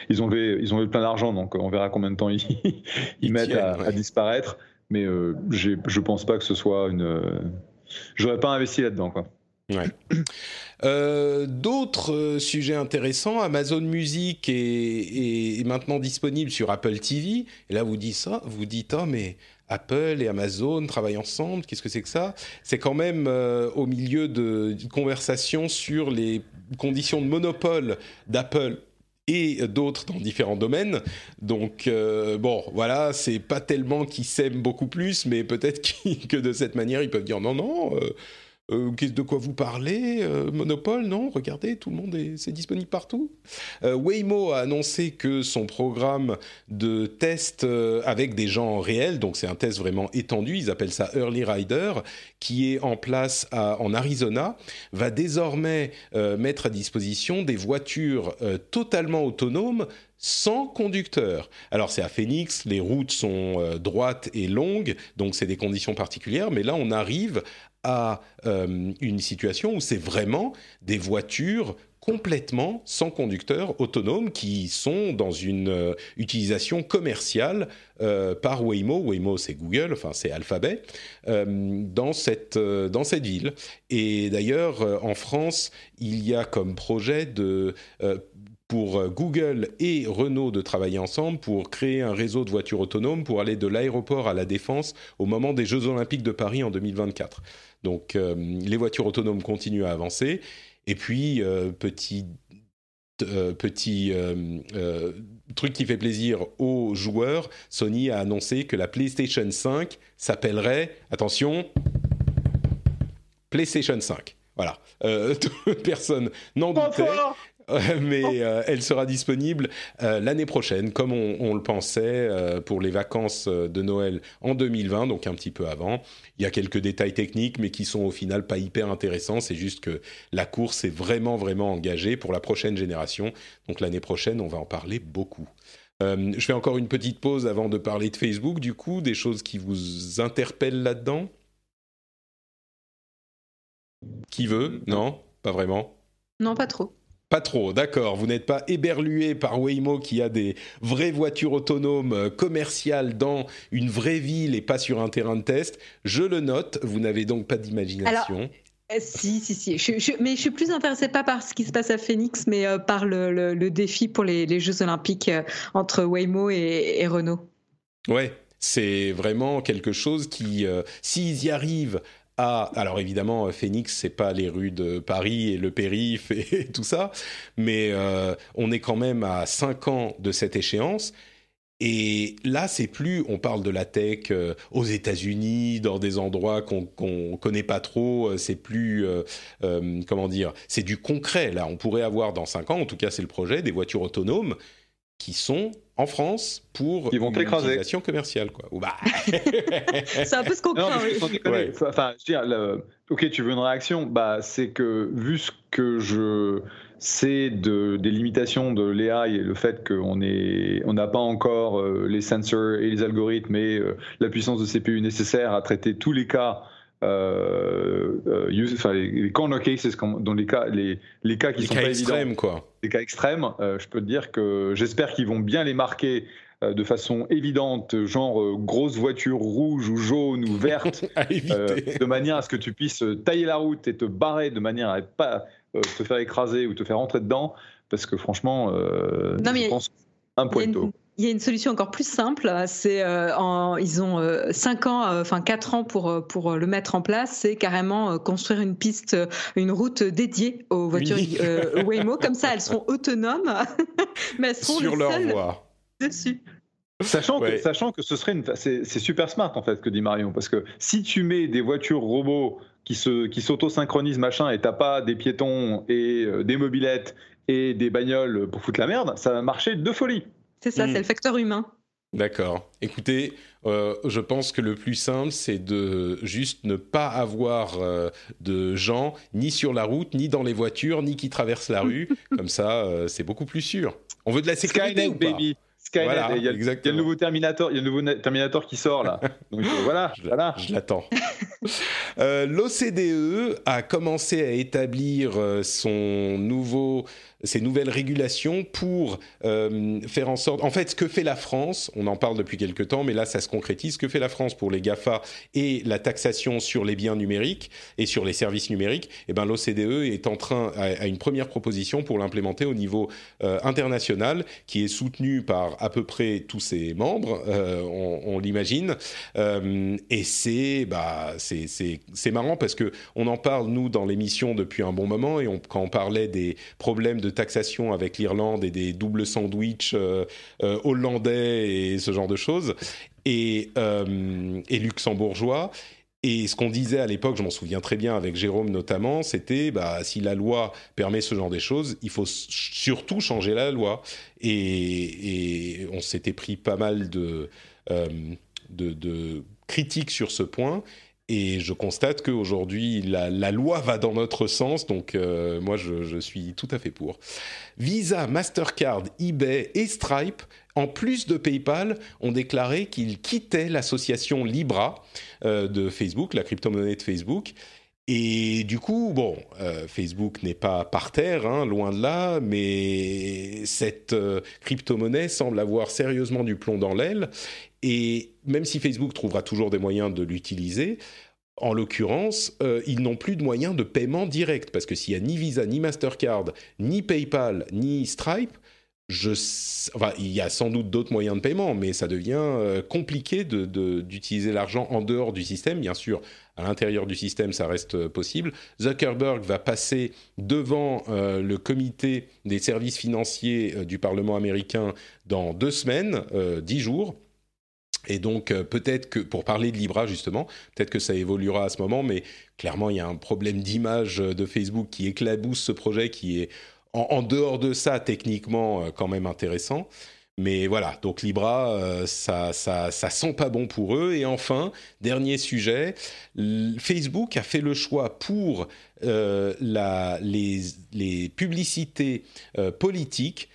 B: ils ont levé, ils ont plein d'argent, donc on verra combien de temps ils, ils, mettent à, disparaître. Mais je je pense pas que ce soit une. J'aurais pas investi là-dedans quoi.
A: D'autres sujets intéressants, Amazon Music est, est, maintenant disponible sur Apple TV. Et là, vous dites ça, vous dites oh mais Apple et Amazon travaillent ensemble. Qu'est-ce que c'est que ça? C'est quand même euh, au milieu de conversations sur les conditions de monopole d'Apple et d'autres dans différents domaines. Donc euh, bon, voilà, c'est pas tellement qu'ils s'aiment beaucoup plus, mais peut-être que de cette manière, ils peuvent dire non, non. Euh, euh, de quoi vous parlez euh, Monopole, non? Regardez, tout le monde est, c'est disponible partout. Euh, Waymo a annoncé que son programme de test avec des gens réels, donc c'est un test vraiment étendu, ils appellent ça Early Rider, qui est en place en Arizona, va désormais mettre à disposition des voitures totalement autonomes sans conducteur. Alors c'est à Phoenix, les routes sont droites et longues, donc c'est des conditions particulières, mais là on arrive à euh, une situation où c'est vraiment des voitures complètement sans conducteur autonome qui sont dans une euh, utilisation commerciale euh, par Waymo. Waymo, c'est Google, enfin c'est Alphabet, dans, cette, dans cette ville. Et d'ailleurs, en France, il y a comme projet de pour Google et Renault de travailler ensemble pour créer un réseau de voitures autonomes pour aller de l'aéroport à la défense au moment des Jeux olympiques de Paris en 2024. Donc euh, les voitures autonomes continuent à avancer. Et puis, euh, petit, euh, petit truc qui fait plaisir aux joueurs, Sony a annoncé que la PlayStation 5 s'appellerait, attention, PlayStation 5. Voilà. personne n'en doutait. mais euh, elle sera disponible euh, l'année prochaine, comme on, le pensait euh, pour les vacances de Noël en 2020, donc un petit peu avant. Il y a quelques détails techniques, mais qui sont au final pas hyper intéressants. C'est juste que la course est vraiment, vraiment engagée pour la prochaine génération. Donc l'année prochaine, on va en parler beaucoup. je fais encore une petite pause avant de parler de Facebook, du coup, des choses qui vous interpellent là-dedans? Qui veut? Non? Pas vraiment?
C: Non, pas trop.
A: Pas trop, d'accord. Vous n'êtes pas éberlué par Waymo qui a des vraies voitures autonomes euh, commerciales dans une vraie ville et pas sur un terrain de test. Je le note. Vous n'avez donc pas d'imagination.
C: Euh, si, si, si. mais je suis plus intéressée pas par ce qui se passe à Phoenix, mais euh, par le, défi pour les, Jeux Olympiques entre Waymo et, Renault.
A: Ouais, c'est vraiment quelque chose qui, s'ils y arrivent à alors évidemment Phoenix c'est pas les rues de Paris et le périph et, tout ça, mais on est quand même à 5 ans de cette échéance et là, c'est plus, on parle de la tech euh, aux États-Unis, dans des endroits qu'on ne connaît pas trop. Euh, c'est plus, euh, comment dire, c'est du concret. Là, on pourrait avoir dans 5 ans, en tout cas, c'est le projet, des voitures autonomes qui sont en France pour
B: une utilisation
A: commerciale, quoi.
C: Bah. c'est un peu ce qu'on craint.
B: Enfin, je veux dire, ok, tu veux une réaction, bah, c'est que vu ce que je c'est de, des limitations de l'AI et le fait qu'on n'a on pas encore euh, les sensors et les algorithmes et euh, la puissance de CPU nécessaire à traiter tous les cas. Euh, enfin, les, corner cases, dans les cas, les, les cas qui sont pas extrêmes,
A: quoi.
B: Les cas extrêmes, je peux te dire que j'espère qu'ils vont bien les marquer de façon évidente, genre grosse voiture rouge ou jaune ou verte, de manière à ce que tu puisses tailler la route et te barrer de manière à être pas euh, te faire écraser ou te faire rentrer dedans, parce que franchement, euh, je pense un point
C: Il y a une solution encore plus simple. C'est euh, ils ont 5 ans, enfin 4 ans pour pour le mettre en place. C'est carrément construire une piste, une route dédiée aux voitures Waymo. Comme ça, elles seront autonomes, mais elles seront
A: sur leur voie
C: dessus.
B: Sachant, que, sachant que ce serait une, c'est super smart en fait ce que dit Marion, parce que si tu mets des voitures robots qui se qui s'auto-synchronisent machin et t'as pas des piétons et euh, des mobilettes et des bagnoles pour foutre la merde, ça va marcher de folie.
C: C'est ça, c'est le facteur humain.
A: D'accord. Écoutez, euh, je pense que le plus simple, c'est de juste ne pas avoir euh, de gens ni sur la route, ni dans les voitures, ni qui traversent la rue. Comme ça, c'est beaucoup plus sûr. On veut de la sécurité ou pas?
B: Baby. Skynet, il, y a, le nouveau Terminator, il y a le nouveau Terminator qui sort là. Donc voilà,
A: je,
B: voilà.
A: Je l'attends. Euh, L'OCDE a commencé à établir euh, son nouveau ces nouvelles régulations pour euh, faire en sorte. En fait, ce que fait la France, on en parle depuis quelque temps, mais là, ça se concrétise. Ce que fait la France pour les GAFA et la taxation sur les biens numériques et sur les services numériques, eh ben, l'OCDE est en train, à, une première proposition pour l'implémenter au niveau euh, international, qui est soutenu par à peu près tous ses membres, euh, on, l'imagine. et c'est, bah, c'est marrant parce que on en parle, nous, dans l'émission depuis un bon moment, et quand on parlait des problèmes de taxation avec l'Irlande et des doubles sandwichs euh, euh, hollandais et ce genre de choses, et, euh, et luxembourgeois. Et ce qu'on disait à l'époque, je m'en souviens très bien avec Jérôme notamment, c'était bah, si la loi permet ce genre de choses, il faut surtout changer la loi. Et, on s'était pris pas mal de, de, de, critiques sur ce point. Et je constate qu'aujourd'hui, la, la, loi va dans notre sens, donc euh, moi, je, suis tout à fait pour. Visa, Mastercard, eBay et Stripe, en plus de PayPal, ont déclaré qu'ils quittaient l'association Libra euh, de Facebook, la crypto-monnaie de Facebook. Et du coup, bon, euh, Facebook n'est pas par terre, hein, loin de là, mais cette euh, crypto-monnaie semble avoir sérieusement du plomb dans l'aile. Et même si Facebook trouvera toujours des moyens de l'utiliser, en l'occurrence, euh, ils n'ont plus de moyens de paiement direct, parce que s'il n'y a ni Visa, ni Mastercard, ni PayPal, ni Stripe, il y a sans doute d'autres moyens de paiement, mais ça devient euh, compliqué d'utiliser l'argent en dehors du système. Bien sûr, à l'intérieur du système, ça reste euh, possible. Zuckerberg va passer devant le comité des services financiers du Parlement américain dans deux semaines, dix jours. Et donc euh, peut-être que, pour parler de Libra justement, peut-être que ça évoluera à ce moment, mais clairement il y a un problème d'image de Facebook qui éclabousse ce projet, qui est en, dehors de ça techniquement euh, quand même intéressant. Mais voilà, donc Libra, euh, ça, ça, sent pas bon pour eux. Et enfin, dernier sujet, Facebook a fait le choix pour les, publicités politiques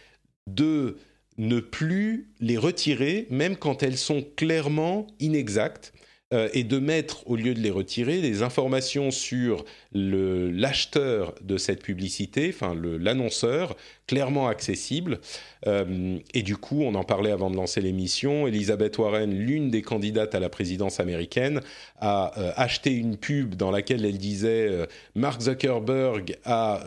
A: de ne plus les retirer, même quand elles sont clairement inexactes, euh, et de mettre, au lieu de les retirer, des informations sur l'acheteur de cette publicité, enfin l'annonceur, clairement accessible. Euh, et du coup, on en parlait avant de lancer l'émission, Elisabeth Warren, l'une des candidates à la présidence américaine, a euh, acheté une pub dans laquelle elle disait Mark Zuckerberg a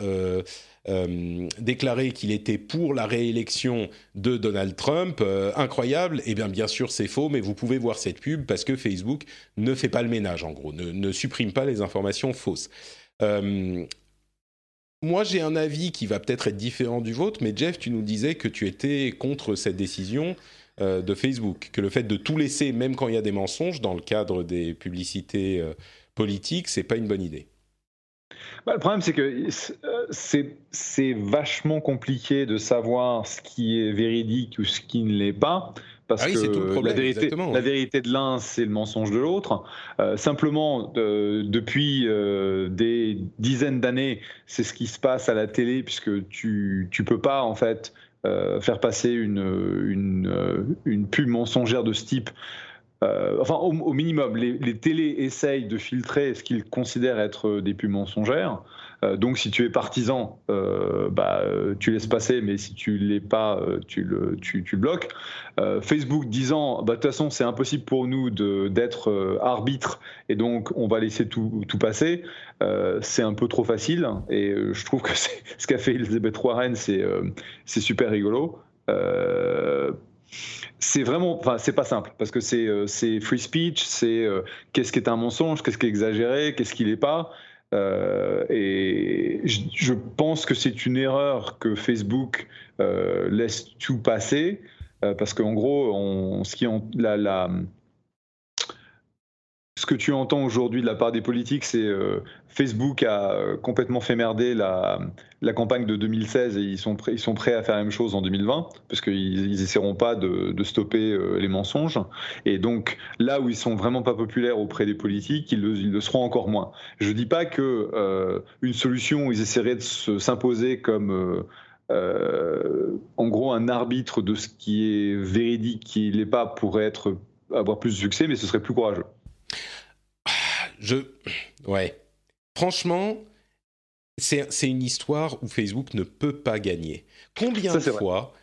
A: déclaré qu'il était pour la réélection de Donald Trump. incroyable. Eh bien, bien sûr, c'est faux, mais vous pouvez voir cette pub parce que Facebook ne fait pas le ménage, en gros, ne, supprime pas les informations fausses. moi, j'ai un avis qui va peut-être être différent du vôtre, mais Jeff, tu nous disais que tu étais contre cette décision euh, de Facebook, que le fait de tout laisser, même quand il y a des mensonges, dans le cadre des publicités euh, politiques, c'est pas une bonne idée.
B: Bah, le problème, c'est que euh, c'est vachement compliqué de savoir ce qui est véridique ou ce qui ne l'est pas. Parce ah que la, vérité, la vérité de l'un, c'est le mensonge de l'autre. simplement, depuis des dizaines d'années, c'est ce qui se passe à la télé, puisque tu ne peux pas, en fait, euh, faire passer une, une, euh, une, pub mensongère de ce type. Euh, enfin, au, minimum, les, les, télés essayent de filtrer ce qu'ils considèrent être des pubs mensongères. Euh, donc, si tu es partisan, euh, bah, tu laisses passer, mais si tu l'es pas, euh, tu le, tu, bloques. Facebook disant, bah, de toute façon, c'est impossible pour nous d'être arbitre, et donc on va laisser tout, tout passer. c'est un peu trop facile, et je trouve que ce qu'a fait Elizabeth Warren, c'est super rigolo c'est vraiment, enfin, c'est pas simple parce que c'est free speech, c'est qu'est-ce qui est un mensonge, qu'est-ce qui est exagéré, qu'est-ce qui l'est pas. Euh, et je, pense que c'est une erreur que Facebook euh, laisse tout passer, euh, parce qu'en gros, ce qui la, la, ce que tu entends aujourd'hui de la part des politiques, c'est euh, Facebook a euh, complètement fait merder la, campagne de 2016 et ils sont, prêts, à faire la même chose en 2020 parce qu'ils n'essaieront pas de, stopper euh, les mensonges. Et donc là où ils sont vraiment pas populaires auprès des politiques, ils le, seront encore moins. Je ne dis pas que une solution où ils essaieraient de s'imposer comme en gros un arbitre de ce qui est véridique, qui n'est pas, pourrait être avoir plus de succès, mais ce serait plus courageux.
A: Je. Ouais. Franchement, c'est une histoire où Facebook ne peut pas gagner. Combien de fois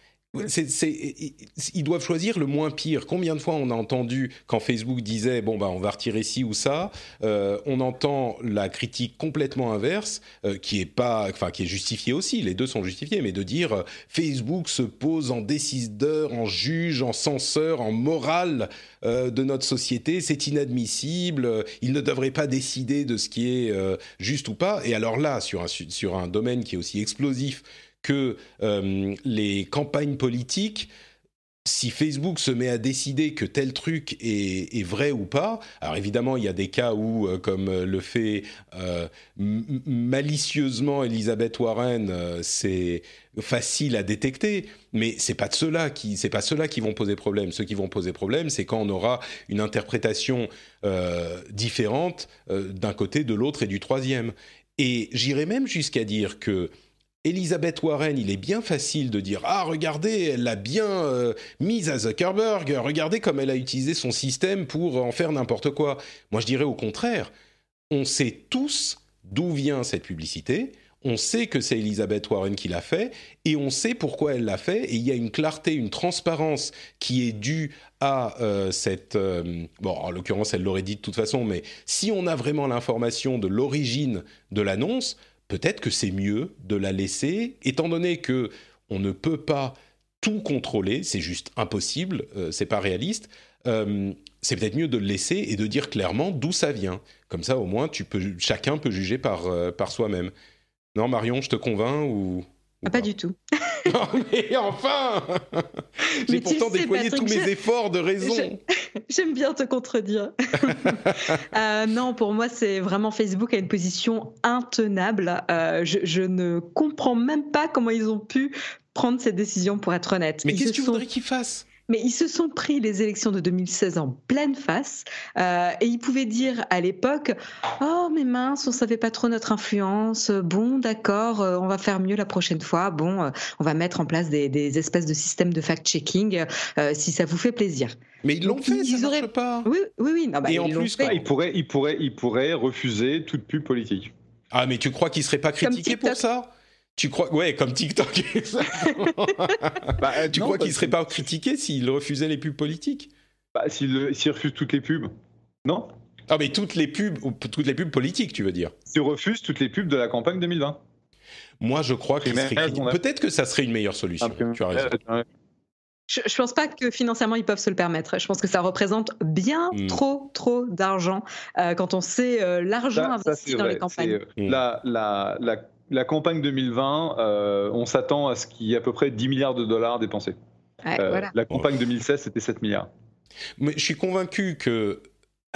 A: ils doivent choisir le moins pire. Combien de fois on a entendu quand Facebook disait bon bah on va retirer ci ou ça, euh, on entend la critique complètement inverse euh, qui est pas, enfin qui est justifiée aussi. Les deux sont justifiés, mais de dire euh, Facebook se pose en décideur, en juge, en censeur, en morale de notre société, c'est inadmissible. il ne devrait pas décider de ce qui est juste ou pas. Et alors là, sur un sur un domaine qui est aussi explosif que euh, les campagnes politiques si Facebook se met à décider que tel truc est, vrai ou pas, alors évidemment il y a des cas où, euh, comme le fait euh, malicieusement Elizabeth Warren, c'est facile à détecter, mais c'est pas de cela qui, c'est pas ceux-là qui vont poser problème. Ceux qui vont poser problème, c'est quand on aura une interprétation différente d'un côté, de l'autre et du troisième. Et j'irais même jusqu'à dire que Elisabeth Warren, il est bien facile de dire Ah, regardez, elle l'a bien euh, mise à Zuckerberg, regardez comme elle a utilisé son système pour en faire n'importe quoi. Moi, je dirais au contraire, on sait tous d'où vient cette publicité, on sait que c'est Elisabeth Warren qui l'a fait, et on sait pourquoi elle l'a fait, et il y a une clarté, une transparence qui est due à euh, cette... Euh, bon, en l'occurrence, elle l'aurait dit de toute façon, mais si on a vraiment l'information de l'origine de l'annonce, peut-être que c'est mieux de la laisser, étant donné que on ne peut pas tout contrôler, c'est juste impossible, euh, c'est pas réaliste. Euh, c'est peut-être mieux de le laisser et de dire clairement d'où ça vient. Comme ça, au moins, tu peux, chacun peut juger par, euh, par soi-même. Non, Marion, je te convainc ou,
C: ah, pas du tout.
A: mais enfin J'ai pourtant déployé tous mes efforts de raison.
C: J'aime bien te contredire. Euh, non, pour moi, c'est vraiment Facebook a une position intenable. Euh, je, ne comprends même pas comment ils ont pu prendre cette décision, pour être honnête.
A: Mais qu'est-ce que tu voudrais qu'ils fassent?
C: Mais ils se sont pris les élections de 2016 en pleine face euh, et ils pouvaient dire à l'époque Oh, mais mince, on savait pas trop notre influence. Bon, d'accord, euh, on va faire mieux la prochaine fois. Bon, euh, on va mettre en place des, espèces de systèmes de fact-checking si ça vous fait plaisir.
A: Mais ils l'ont fait, ils ça auraient... pas.
C: Oui, oui, oui.
A: bah, et en plus,
B: ils, pourraient, ils, pourraient, ils pourraient refuser toute pub politique.
A: Ah, mais tu crois qu'ils seraient pas critiqués pour ça? Tu crois, ouais, comme TikTok. bah, euh, tu crois qu'il serait pas critiqué s'il refusait les pubs politiques
B: bah, S'il refuse toutes les pubs, non
A: Ah, mais toutes les pubs, toutes les pubs politiques, tu veux dire
B: S'il refuse toutes les pubs de la campagne 2020.
A: Moi, je crois que peut-être que ça serait une meilleure solution. Tu as raison.
C: Je, ne pense pas que financièrement ils peuvent se le permettre. Je pense que ça représente bien hmm. trop, trop d'argent euh, quand on sait euh, l'argent investi dans les campagnes. Euh,
B: la, la, la, campagne 2020, on s'attend à ce qu'il y ait à peu près 10 milliards de dollars dépensés. La campagne 2016, c'était 7 milliards.
A: Mais je suis convaincu que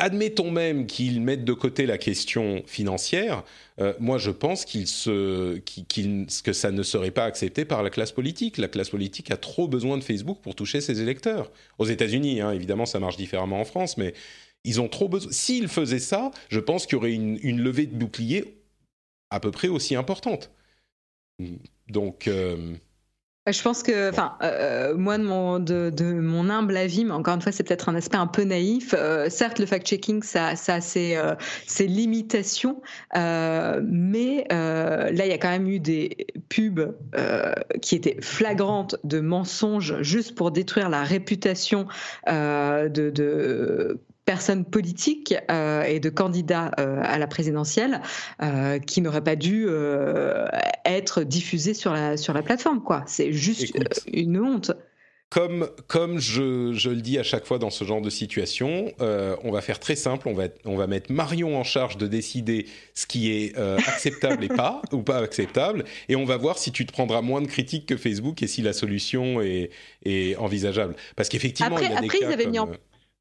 A: admettons même qu'ils mettent de côté la question financière, euh, moi je pense qu'il se, que ça ne serait pas accepté par la classe politique. La classe politique a trop besoin de Facebook pour toucher ses électeurs. Aux États-Unis, hein, évidemment, ça marche différemment en France, mais ils ont trop besoin. S'ils faisaient ça, je pense qu'il y aurait une, levée de bouclier à peu près aussi importante. Donc. Euh,
C: je pense que, enfin, euh, moi de mon, de, mon, humble avis, mais encore une fois, c'est peut-être un aspect un peu naïf. Euh, certes, le fact-checking, ça, ça a ses, euh, ses limitations, mais là, il y a quand même eu des pubs qui étaient flagrantes de mensonges juste pour détruire la réputation de, de personnes politiques euh, et de candidats euh, à la présidentielle euh, qui n'auraient pas dû être diffusés sur la, sur la plateforme. Quoi. C'est juste une honte.
A: Comme, comme je, je, le dis à chaque fois dans ce genre de situation, on va faire très simple, on va, on va mettre Marion en charge de décider ce qui est acceptable et pas, ou pas acceptable, et on va voir si tu te prendras moins de critiques que Facebook et si la solution est, est envisageable. Parce qu'effectivement, il y a des cas ils avaient mis en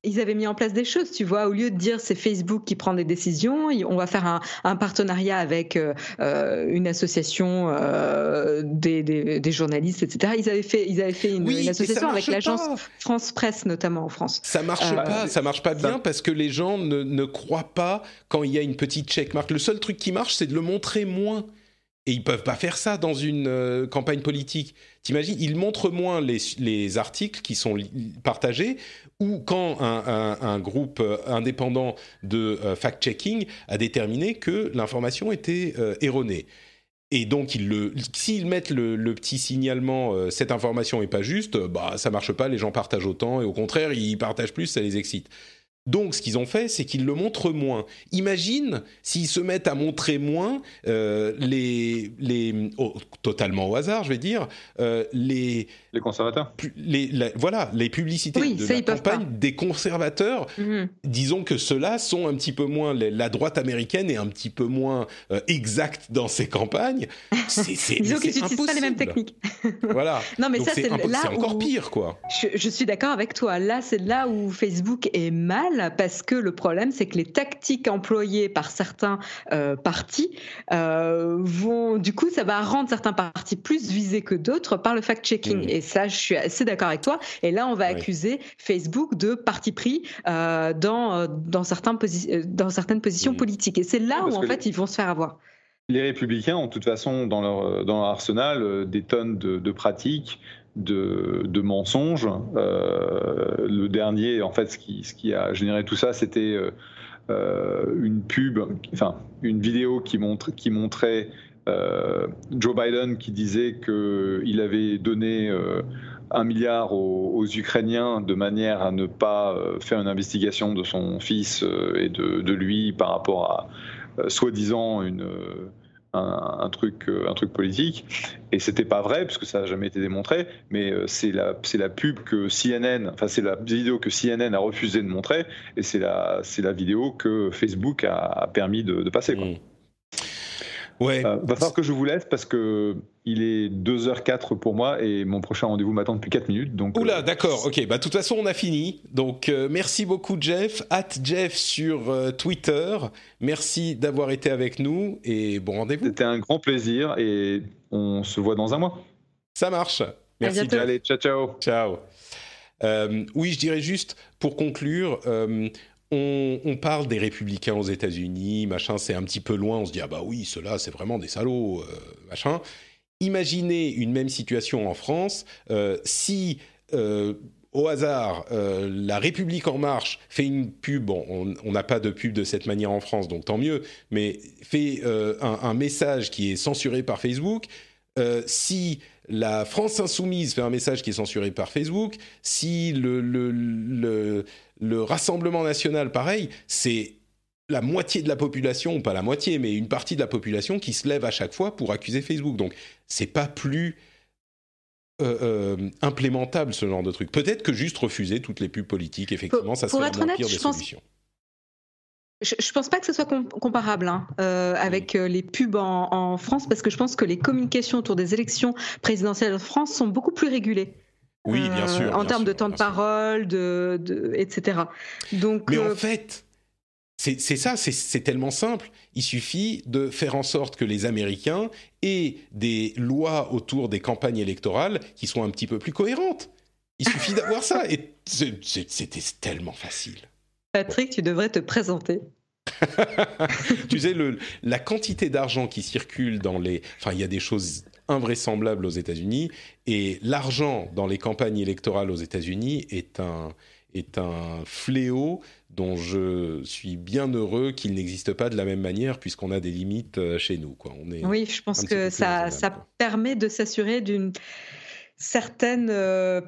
C: ils avaient mis en place des choses, tu vois, au lieu de dire c'est Facebook qui prend des décisions, on va faire un, partenariat avec euh, euh, une association euh, des, journalistes, etc. Ils avaient fait, ils avaient fait une, association avec l'agence France Presse, notamment en France.
A: Ça marche pas, ça marche pas bien parce que les gens ne, ne croient pas quand il y a une petite checkmark. Le seul truc qui marche, c'est de le montrer moins. Et ils peuvent pas faire ça dans une euh, campagne politique. T'imagines, ils montrent moins les, articles qui sont partagés ou quand un, groupe euh, indépendant de euh, fact-checking a déterminé que l'information était erronée. Et donc, s'ils mettent le, petit signalement, cette information n'est pas juste, bah ça marche pas, les gens partagent autant, et au contraire, ils partagent plus, ça les excite. Donc, ce qu'ils ont fait, c'est qu'ils le montrent moins. Imagine s'ils se mettent à montrer moins euh, les, les oh, totalement au hasard, je vais dire, euh, les
B: les conservateurs.
A: Les, voilà, les publicités de la campagne des conservateurs. Mhm. Disons que ceux-là sont un petit peu moins la droite américaine est un petit peu moins euh, exacte dans ses campagnes.
C: C'est Disons qu'ils n'utilisent pas les mêmes techniques.
A: voilà.
C: Non, mais ça c'est
A: encore pire, quoi.
C: Je, je suis d'accord avec toi. Là, c'est là où Facebook est mal parce que le problème, c'est que les tactiques employées par certains euh, partis euh, vont, du coup, ça va rendre certains partis plus visés que d'autres par le fact-checking. Mmh. Et ça, je suis assez d'accord avec toi. Et là, on va accuser Facebook de parti pris euh, dans, dans, certains dans certaines positions mmh. politiques. Et c'est là où, en fait, ils vont se faire avoir.
B: Les républicains ont de toute façon dans leur, dans leur arsenal des tonnes de, de pratiques de, mensonges. Euh, le dernier, en fait, ce qui, a généré tout ça, c'était euh, euh, une pub, enfin une vidéo qui, montre, qui montrait Joe Biden qui disait qu'il avait donné un milliard aux, Ukrainiens de manière à ne pas faire une investigation de son fils et de lui par rapport à soi-disant une un, truc, euh, un truc politique. Et c'était pas vrai, puisque ça n'a jamais été démontré, mais euh, c'est la, la pub que CNN, enfin c'est la vidéo que CNN a refusé de montrer, et c'est la, la vidéo que Facebook a, permis de, passer. Mmh.
A: Ouais.
B: Euh, va falloir que je vous laisse parce que il est 2h04 pour moi et mon prochain rendez-vous m'attend depuis 4 minutes. Donc,
A: Oula, euh, d'accord, ok. Bah, de toute façon, on a fini. Donc, euh, merci beaucoup, Jeff. At Jeff sur Twitter. Merci d'avoir été avec nous et bon rendez-vous.
B: C'était un grand plaisir et on se voit dans un mois.
A: Ça marche. Merci,
B: Jeff. Allez, ciao, ciao.
A: Ciao. oui, je dirais juste pour conclure, on, parle des républicains aux États-Unis, machin, c'est un petit peu loin. On se dit ah bah oui, ceux-là, c'est vraiment des salauds, euh, machin. Imaginez une même situation en France euh, si euh, au hasard, la République en marche fait une pub, bon, on n'a pas de pub de cette manière en France, donc tant mieux, mais fait un, message qui est censuré par Facebook, si la France insoumise fait un message qui est censuré par Facebook, si le, le Rassemblement national, pareil, c'est la moitié de la population, ou pas la moitié, mais une partie de la population qui se lève à chaque fois pour accuser Facebook. Donc, c'est pas plus euh, euh, implémentable ce genre de truc. Peut-être que juste refuser toutes les pubs politiques, effectivement, ça serait la pire des solutions.
C: Je, ne pense pas que ce soit comparable hein, euh, avec les pubs en, France, parce que je pense que les communications autour des élections présidentielles en France sont beaucoup plus régulées.
A: Oui, bien sûr.
C: En termes
A: de
C: temps de parole, de, de, etc.
A: Donc, Mais en fait, c'est ça, c'est tellement simple. Il suffit de faire en sorte que les Américains aient des lois autour des campagnes électorales qui soient un petit peu plus cohérentes. Il suffit d'avoir ça. Et c'était tellement facile.
C: Patrick, tu devrais te présenter.
A: tu sais, le, la quantité d'argent qui circule dans les... Enfin, il y a des choses invraisemblables aux États-Unis. Et l'argent dans les campagnes électorales aux États-Unis est un, est un fléau dont je suis bien heureux qu'il n'existe pas de la même manière puisqu'on a des limites euh, chez nous. Quoi. On
C: est oui, je pense que ça, ça permet de s'assurer d'une certaine... Euh,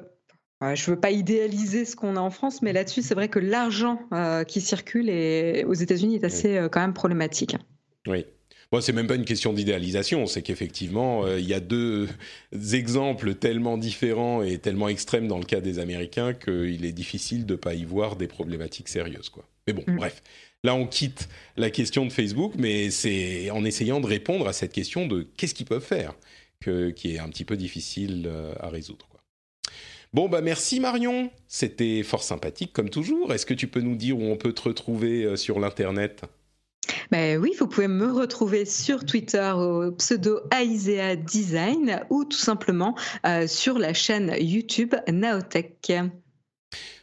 C: je ne veux pas idéaliser ce qu'on a en France, mais là-dessus, c'est vrai que l'argent euh, qui circule aux États-Unis est assez quand même problématique.
A: Oui, Bon, c'est même pas une question d'idéalisation, c'est qu'effectivement, euh, il y a deux exemples tellement différents et tellement extrêmes dans le cas des Américains qu'il est difficile de pas y voir des problématiques sérieuses, quoi. Mais bon, mm. bref. Là, on quitte la question de Facebook, mais c'est en essayant de répondre à cette question de qu'est-ce qu'ils peuvent faire, que, qui est un petit peu difficile euh, à résoudre. Quoi. Bon, bah merci Marion, c'était fort sympathique comme toujours. Est-ce que tu peux nous dire où on peut te retrouver euh, sur l'Internet?
C: Ben oui, vous pouvez me retrouver sur Twitter au pseudo Aisea Design ou tout simplement euh, sur la chaîne YouTube Naotech.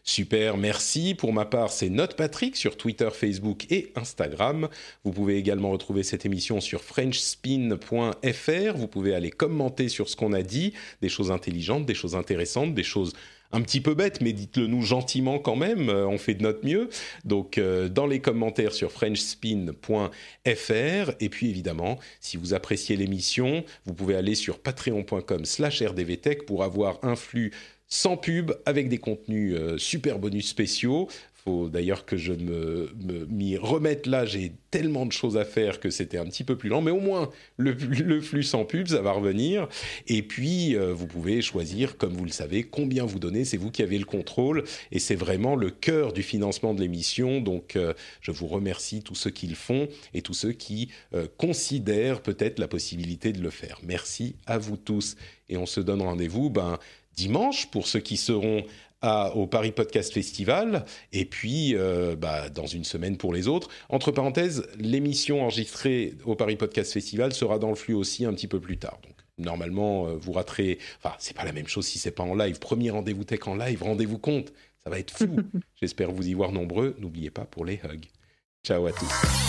A: Super, merci. Pour ma part, c'est Note Patrick sur Twitter, Facebook et Instagram. Vous pouvez également retrouver cette émission sur frenchspin.fr. Vous pouvez aller commenter sur ce qu'on a dit, des choses intelligentes, des choses intéressantes, des choses un petit peu bête, mais dites-le nous gentiment quand même, euh, on fait de notre mieux. Donc euh, dans les commentaires sur frenchspin.fr, et puis évidemment, si vous appréciez l'émission, vous pouvez aller sur patreon.com slash rdvtech pour avoir un flux sans pub, avec des contenus euh, super bonus spéciaux d'ailleurs que je me, remette là. J'ai tellement de choses à faire que c'était un petit peu plus lent, mais au moins le, flux sans pub, ça va revenir. Et puis, euh, vous pouvez choisir, comme vous le savez, combien vous donnez. C'est vous qui avez le contrôle et c'est vraiment le cœur du financement de l'émission. Donc, euh, je vous remercie tous ceux qui le font et tous ceux qui euh, considèrent peut-être la possibilité de le faire. Merci à vous tous et on se donne rendez-vous. Ben, dimanche pour ceux qui seront au Paris Podcast Festival et puis euh, bah, dans une semaine pour les autres. Entre parenthèses, l'émission enregistrée au Paris Podcast Festival sera dans le flux aussi un petit peu plus tard. Donc normalement, euh, vous raterez. Enfin, c'est pas la même chose si c'est pas en live. Premier rendez-vous tech en live, rendez-vous compte. Ça va être fou. J'espère vous y voir nombreux. N'oubliez pas pour les hugs. Ciao à tous.